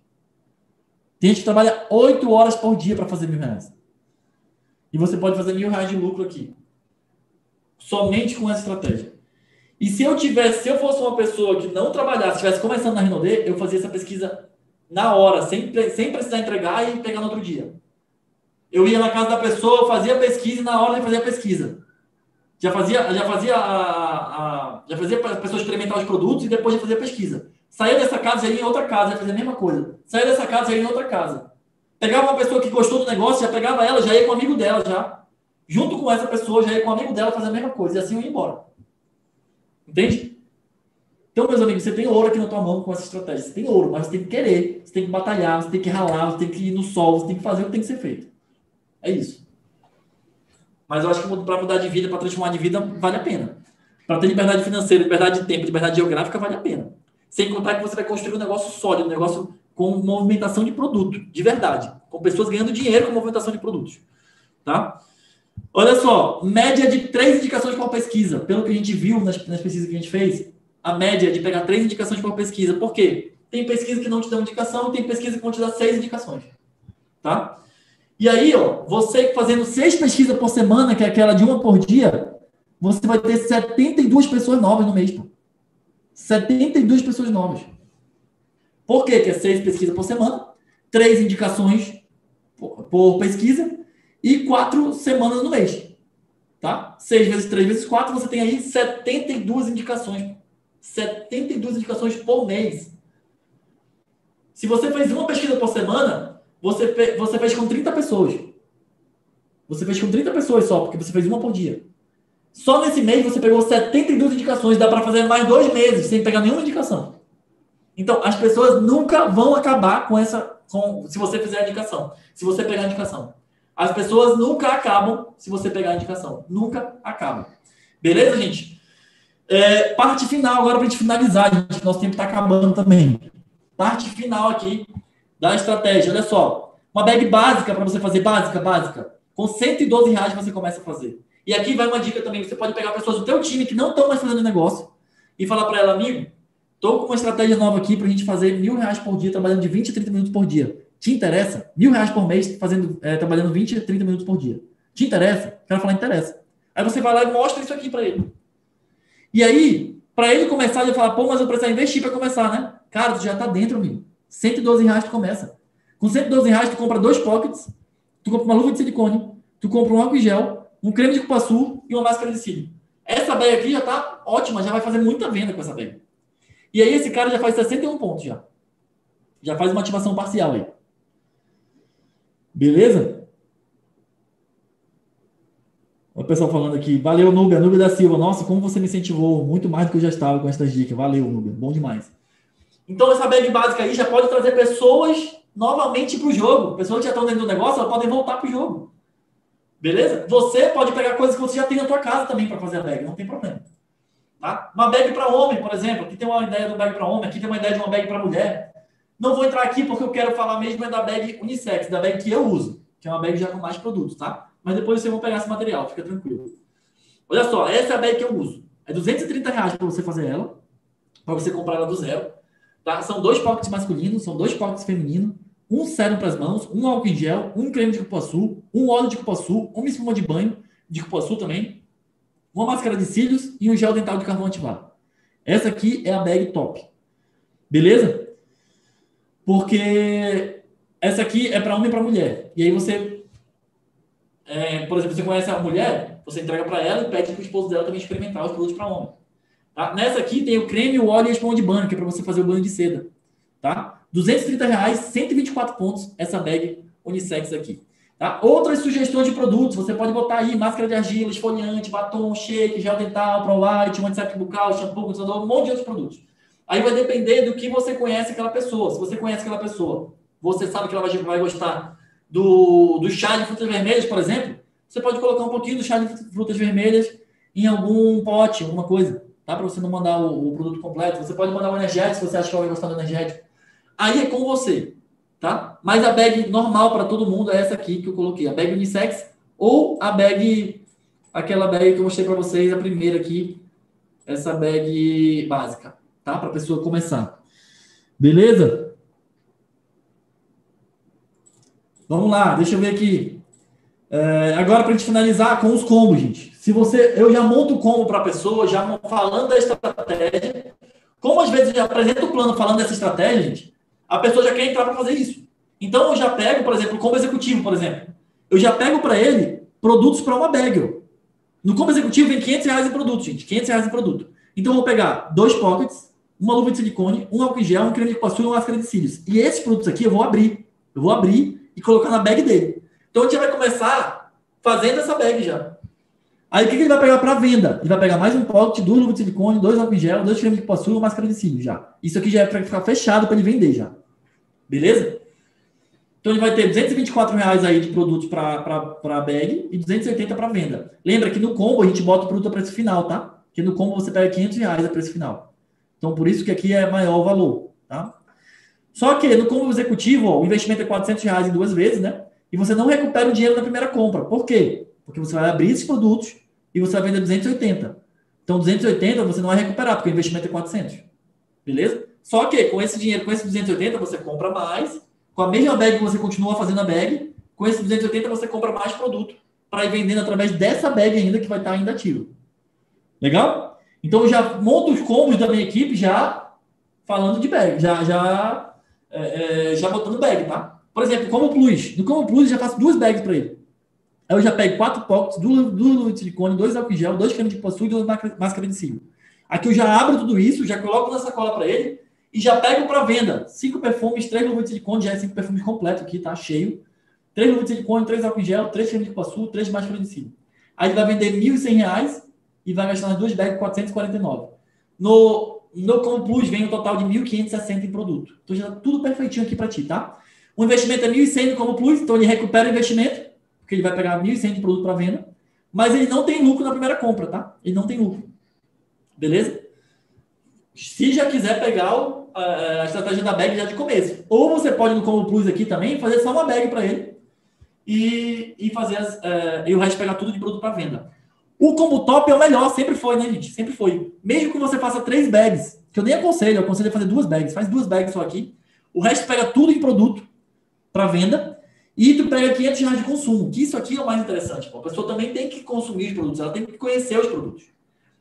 Tem gente que trabalha 8 horas por dia para fazer mil reais. E você pode fazer mil reais de lucro aqui. Somente com essa estratégia. E se eu tivesse, se eu fosse uma pessoa que não trabalhasse, estivesse começando na Renaudet, eu fazia essa pesquisa na hora, sem, sem precisar entregar e pegar no outro dia. Eu ia na casa da pessoa, fazia a pesquisa e na hora de fazer a pesquisa. Já fazia, já fazia a, a já fazia a pessoa experimentar os produtos e depois já fazia pesquisa. Saía dessa casa e ia em outra casa, ia fazer a mesma coisa. Saía dessa casa e ia em outra casa. Pegava uma pessoa que gostou do negócio, já pegava ela, já ia com um amigo dela, já. Junto com essa pessoa, já ia com um amigo dela fazer a mesma coisa. E assim ia embora. Entende? Então, meus amigos, você tem ouro aqui na tua mão com essa estratégia. Você tem ouro, mas você tem que querer, você tem que batalhar, você tem que ralar, você tem que ir no sol, você tem que fazer o que tem que ser feito. É isso. Mas eu acho que para mudar de vida, para transformar de vida, vale a pena. Para ter liberdade financeira, liberdade de tempo, liberdade geográfica, vale a pena. Sem contar que você vai construir um negócio sólido, um negócio com movimentação de produto, de verdade. Com pessoas ganhando dinheiro com movimentação de produtos. Tá? Olha só, média de três indicações por pesquisa. Pelo que a gente viu nas, nas pesquisas que a gente fez, a média é de pegar três indicações por pesquisa. Por quê? Tem pesquisa que não te dão indicação, tem pesquisa que vão te dar seis indicações. Tá? E aí, ó, você fazendo seis pesquisas por semana, que é aquela de uma por dia, você vai ter 72 pessoas novas no mês. Pô. 72 pessoas novas. Por quê? Que é seis pesquisas por semana, três indicações por, por pesquisa e quatro semanas no mês. Tá? Seis vezes três vezes quatro, você tem aí 72 indicações. 72 indicações por mês. Se você fez uma pesquisa por semana, você, você fez com 30 pessoas. Você fez com 30 pessoas só, porque você fez uma por dia. Só nesse mês você pegou 72 indicações, dá para fazer mais dois meses sem pegar nenhuma indicação. Então, as pessoas nunca vão acabar com essa. Com, se você fizer a indicação. Se você pegar a indicação. As pessoas nunca acabam se você pegar a indicação. Nunca acabam. Beleza, gente? É, parte final, agora para gente finalizar, gente. Nosso tempo está acabando também. Parte final aqui da estratégia. Olha só. Uma bag básica para você fazer, básica, básica. Com 112 reais você começa a fazer. E aqui vai uma dica também. Você pode pegar pessoas do teu time que não estão mais fazendo negócio e falar para ela, amigo, estou com uma estratégia nova aqui para a gente fazer mil reais por dia, trabalhando de 20 a 30 minutos por dia. Te interessa? Mil reais por mês, fazendo, é, trabalhando 20 a 30 minutos por dia. Te interessa? Quero falar, interessa. Aí você vai lá e mostra isso aqui para ele. E aí, para ele começar, ele fala, pô, mas eu preciso investir para começar, né? Cara, tu já está dentro, amigo. 112 reais tu começa. Com 112 reais tu compra dois pockets, tu compra uma luva de silicone, tu compra um álcool gel, um creme de cupuaçu e uma máscara de cílio. Essa bag aqui já está ótima, já vai fazer muita venda com essa bag. E aí esse cara já faz 61 pontos já. Já faz uma ativação parcial aí. Beleza? O pessoal falando aqui, valeu, Nubia, Nubia da Silva. Nossa, como você me incentivou, muito mais do que eu já estava com essas dicas. Valeu, Nubia, bom demais. Então, essa bag básica aí já pode trazer pessoas novamente para o jogo. Pessoas que já estão dentro do negócio, elas podem voltar para o jogo. Beleza? Você pode pegar coisas que você já tem na tua casa também para fazer a bag, não tem problema. Tá? Uma bag para homem, por exemplo. Aqui tem uma ideia de uma bag para homem, aqui tem uma ideia de uma bag para mulher. Não vou entrar aqui porque eu quero falar mesmo é da bag unissex, da bag que eu uso, que é uma bag já com mais produtos, tá? Mas depois vocês vão pegar esse material, fica tranquilo. Olha só, essa é a bag que eu uso. É 230 reais para você fazer ela, para você comprar ela do zero. Tá? São dois pockets masculinos, são dois pockets femininos um sérum para as mãos, um álcool em gel, um creme de cupuaçu, um óleo de cupuaçu, uma espuma de banho de cupuaçu também, uma máscara de cílios e um gel dental de carvão ativado. Essa aqui é a bag top. Beleza? Porque essa aqui é para homem e para mulher. E aí você, é, por exemplo, você conhece a mulher, você entrega para ela e pede para o esposo dela também experimentar os produtos para homem. Tá? Nessa aqui tem o creme, o óleo e a espuma de banho, que é para você fazer o banho de seda. Tá? 230 reais, 124 pontos, essa bag unissex aqui. Tá? Outras sugestões de produtos, você pode botar aí máscara de argila, esfoliante, batom, shake, gel dental, pro white, um antisséptico bucal, shampoo, condicionador, um monte de outros produtos. Aí vai depender do que você conhece aquela pessoa. Se você conhece aquela pessoa, você sabe que ela vai, vai gostar do, do chá de frutas vermelhas, por exemplo, você pode colocar um pouquinho do chá de frutas vermelhas em algum pote, alguma coisa, tá? Para você não mandar o, o, produto completo. Você pode mandar o energético se você acha que ela vai gostar do energético. Aí é com você, tá? Mas a bag normal para todo mundo é essa aqui que eu coloquei, a bag unissex ou a bag aquela bag que eu mostrei para vocês, a primeira aqui, essa bag básica, tá? Para a pessoa começar. Beleza? Vamos lá, deixa eu ver aqui. É, agora para a gente finalizar com os combos, gente. Se você, eu já monto o combo para a pessoa, já falando da estratégia. Como às vezes eu já apresento o plano falando dessa estratégia, gente, a pessoa já quer entrar para fazer isso. Então eu já pego, por exemplo, como executivo, por exemplo, eu já pego para ele produtos para uma bagel. No combo executivo vem 500 reais em produto, gente. 500 reais em produto. Então eu vou pegar dois pockets, uma luva de silicone, um álcool em gel, um creme de pastura e uma máscara de cílios. E esses produtos aqui eu vou abrir. Eu vou abrir e colocar na bag dele. Então a gente vai começar fazendo essa bag já. Aí o que, que ele vai pegar para venda? Ele vai pegar mais um pocket, duas luvas de silicone, dois álcool em gel, dois cremes de pastura e uma máscara de cílios já. Isso aqui já é para ficar fechado para ele vender já. Beleza? Então ele vai ter 224 reais aí de produtos para bag e 280 para venda. Lembra que no combo a gente bota o produto a preço final, tá? que no combo você pega 500 reais a preço final. Então, por isso que aqui é maior o valor, tá? Só que no combo executivo, ó, o investimento é 400 reais em duas vezes, né? E você não recupera o dinheiro na primeira compra. Por quê? Porque você vai abrir esses produtos e você vai vender 280. Então, 280 você não vai recuperar, porque o investimento é 400. Beleza? Só que com esse dinheiro, com esse 280, você compra mais. Com a mesma bag, você continua fazendo a bag. Com esse 280, você compra mais produto para ir vendendo através dessa bag ainda que vai estar ainda ativo. Legal? Então eu já monto os combos da minha equipe já falando de bag, já, já, é, é, já botando bag, tá? Por exemplo, como Plus. No Como Plus eu já faço duas bags para ele. Aí eu já pego quatro pockets, duas, duas de silicone, dois álcool gel, dois cremes de poço e duas máscaras de cílio. Aqui eu já abro tudo isso, já coloco na sacola para ele e já pego para venda. Cinco perfumes, três luvas de silicone, já é cinco perfumes completo aqui, tá? Cheio. Três luvas de silicone, três álcool gel, três cremes de poço, três máscaras de cílio. Aí ele vai vender R$ 1.100 e vai gastar nas duas bags 449. No, no Complus vem um total de 1.560 em produto. Então já tá tudo perfeitinho aqui para ti, tá? O investimento é 1.100 no Como Plus, então ele recupera o investimento, ele vai pegar 1.100 de produto para venda, mas ele não tem lucro na primeira compra, tá? Ele não tem lucro. Beleza? Se já quiser pegar o, a, a, estratégia da bag já de começo. Ou você pode no Como Plus aqui também fazer só uma bag para ele e, e fazer as, uh, e o resto pegar tudo de produto para venda. O combo top é o melhor, sempre foi, né, gente? Sempre foi. Mesmo que você faça três bags, que eu nem aconselho, eu aconselho a fazer duas bags. Faz duas bags só aqui. O resto pega tudo em produto para venda e tu pega 500 reais de consumo. Que isso aqui é o mais interessante. Pô. A pessoa também tem que consumir os produtos, ela tem que conhecer os produtos.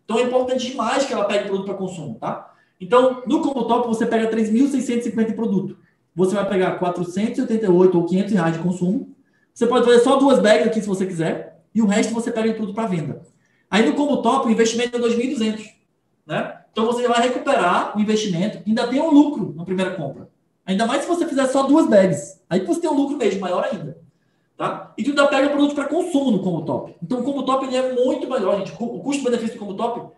Então é importante demais que ela pegue produto para consumo, tá? Então, no combo top você pega 3.650 em produto. Você vai pegar 488 ou 500 reais de consumo. Você pode fazer só duas bags aqui se você quiser e o resto você pega em tudo para venda. Aí no como top, o investimento é 2.200, né? Então você vai recuperar o investimento, ainda tem um lucro na primeira compra. Ainda mais se você fizer só duas bags. Aí você tem um lucro mesmo, maior ainda. Tá? E tu ainda pega produto para consumo no Combo Top. Então o Combo Top ele é muito melhor, gente. O custo-benefício do Combo Top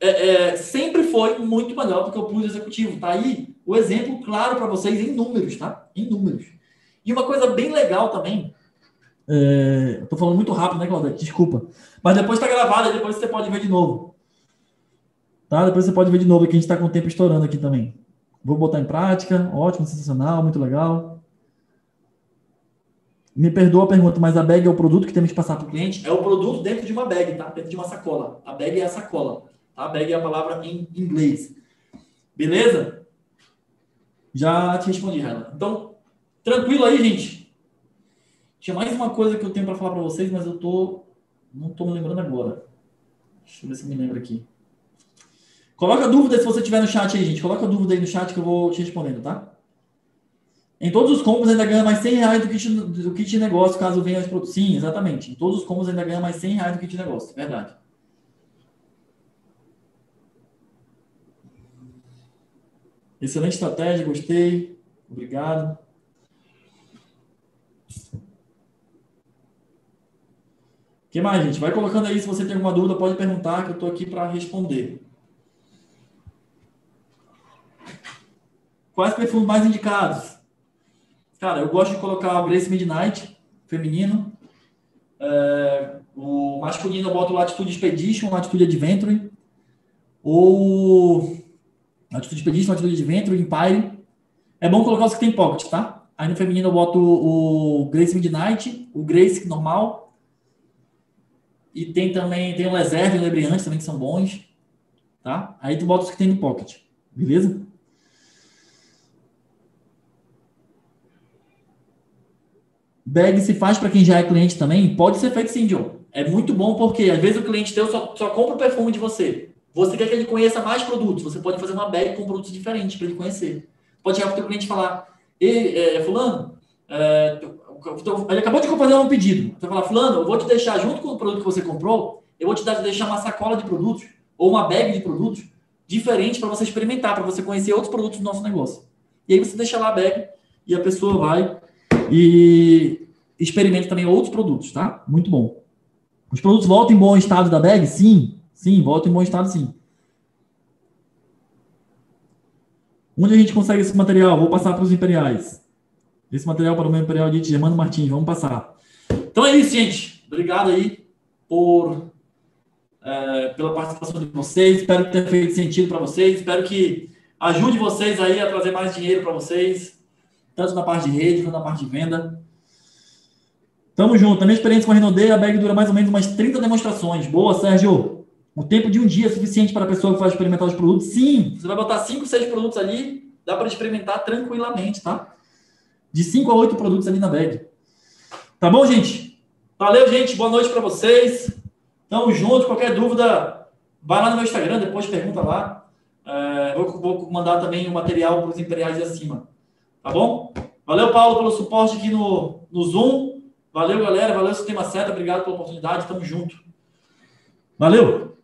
é, é, sempre foi muito melhor do que o Plus Executivo. Tá aí o exemplo claro para vocês em números, tá? Em números. E uma coisa bem legal também é, tô falando muito rápido, né, Claudete? Desculpa. Mas depois tá gravado, depois você pode ver de novo. Tá? Depois você pode ver de novo, que a gente está com o tempo estourando aqui também. Vou botar em prática. Ótimo, sensacional, muito legal. Me perdoa a pergunta, mas a bag é o produto que temos que passar para o cliente? É o produto dentro de uma bag, tá? Dentro de uma sacola. A bag é a sacola. Tá? A bag é a palavra em inglês. Beleza? Já te respondi, Renan. Então, tranquilo aí, gente. Tinha mais uma coisa que eu tenho para falar para vocês, mas eu tô não tô me lembrando agora. Deixa eu ver se me lembro aqui. Coloca dúvida se você tiver no chat aí, gente. Coloca dúvida aí no chat que eu vou te respondendo, tá? Em todos os combos ainda ganha mais 100 reais do kit, do kit negócio, caso venha os produtos. Sim, exatamente. Em todos os combos ainda ganha mais 100 reais do kit negócio. Verdade. Excelente estratégia, gostei. Obrigado. que mais, gente? Vai colocando aí, se você tem alguma dúvida, pode perguntar, que eu estou aqui para responder. Quais perfumes mais indicados? Cara, eu gosto de colocar o Grace Midnight, feminino. É, o masculino eu boto o Latitude Expedition, Latitude Adventure. Ou Latitude Expedition, Latitude Adventure, Empire. É bom colocar os que tem pocket, tá? Aí no feminino eu boto o Grace Midnight, o Grace normal, e tem também, tem o Leserve e o Lebriante também, que são bons. Tá? Aí tu bota os que tem no Pocket. Beleza? Bag se faz para quem já é cliente também? Pode ser feito sim, John. É muito bom porque às vezes o cliente teu só, só compra o perfume de você. Você quer que ele conheça mais produtos. Você pode fazer uma bag com produtos diferentes para ele conhecer. Pode chegar para o teu cliente e falar: Ei, é, fulano, é, ele acabou de fazer um pedido. Você fala, fulano, eu vou te deixar junto com o produto que você comprou eu vou te dar, deixar uma sacola de produtos ou uma bag de produtos diferente para você experimentar, para você conhecer outros produtos do nosso negócio. E aí você deixa lá a bag e a pessoa vai e experimenta também outros produtos, tá? Muito bom. Os produtos voltam em bom estado da bag? Sim, sim, voltam em bom estado, sim. Onde a gente consegue esse material? Vou passar para os imperiais. Esse material para o meu imperial de Germano Martins, vamos passar. Então é isso, gente. Obrigado aí por é, pela participação de vocês. Espero ter feito sentido para vocês. Espero que ajude vocês aí a trazer mais dinheiro para vocês, tanto na parte de rede quanto na parte de venda. Tamo junto. Na minha experiência com a Renaudê, a bag dura mais ou menos umas 30 demonstrações. Boa, Sérgio. O tempo de um dia é suficiente para a pessoa que vai experimentar os produtos? Sim. Você vai botar 5, 6 produtos ali, dá para experimentar tranquilamente, tá? De 5 a 8 produtos ali na bag. Tá bom, gente? Valeu, gente. Boa noite para vocês. Tamo junto. Qualquer dúvida, vai lá no meu Instagram, depois pergunta lá. É, vou, vou, mandar também o material para os imperiais de acima. Tá bom? Valeu, Paulo, pelo suporte aqui no, no Zoom. Valeu, galera. Valeu, Sistema Seta. Obrigado pela oportunidade. Tamo junto. Valeu!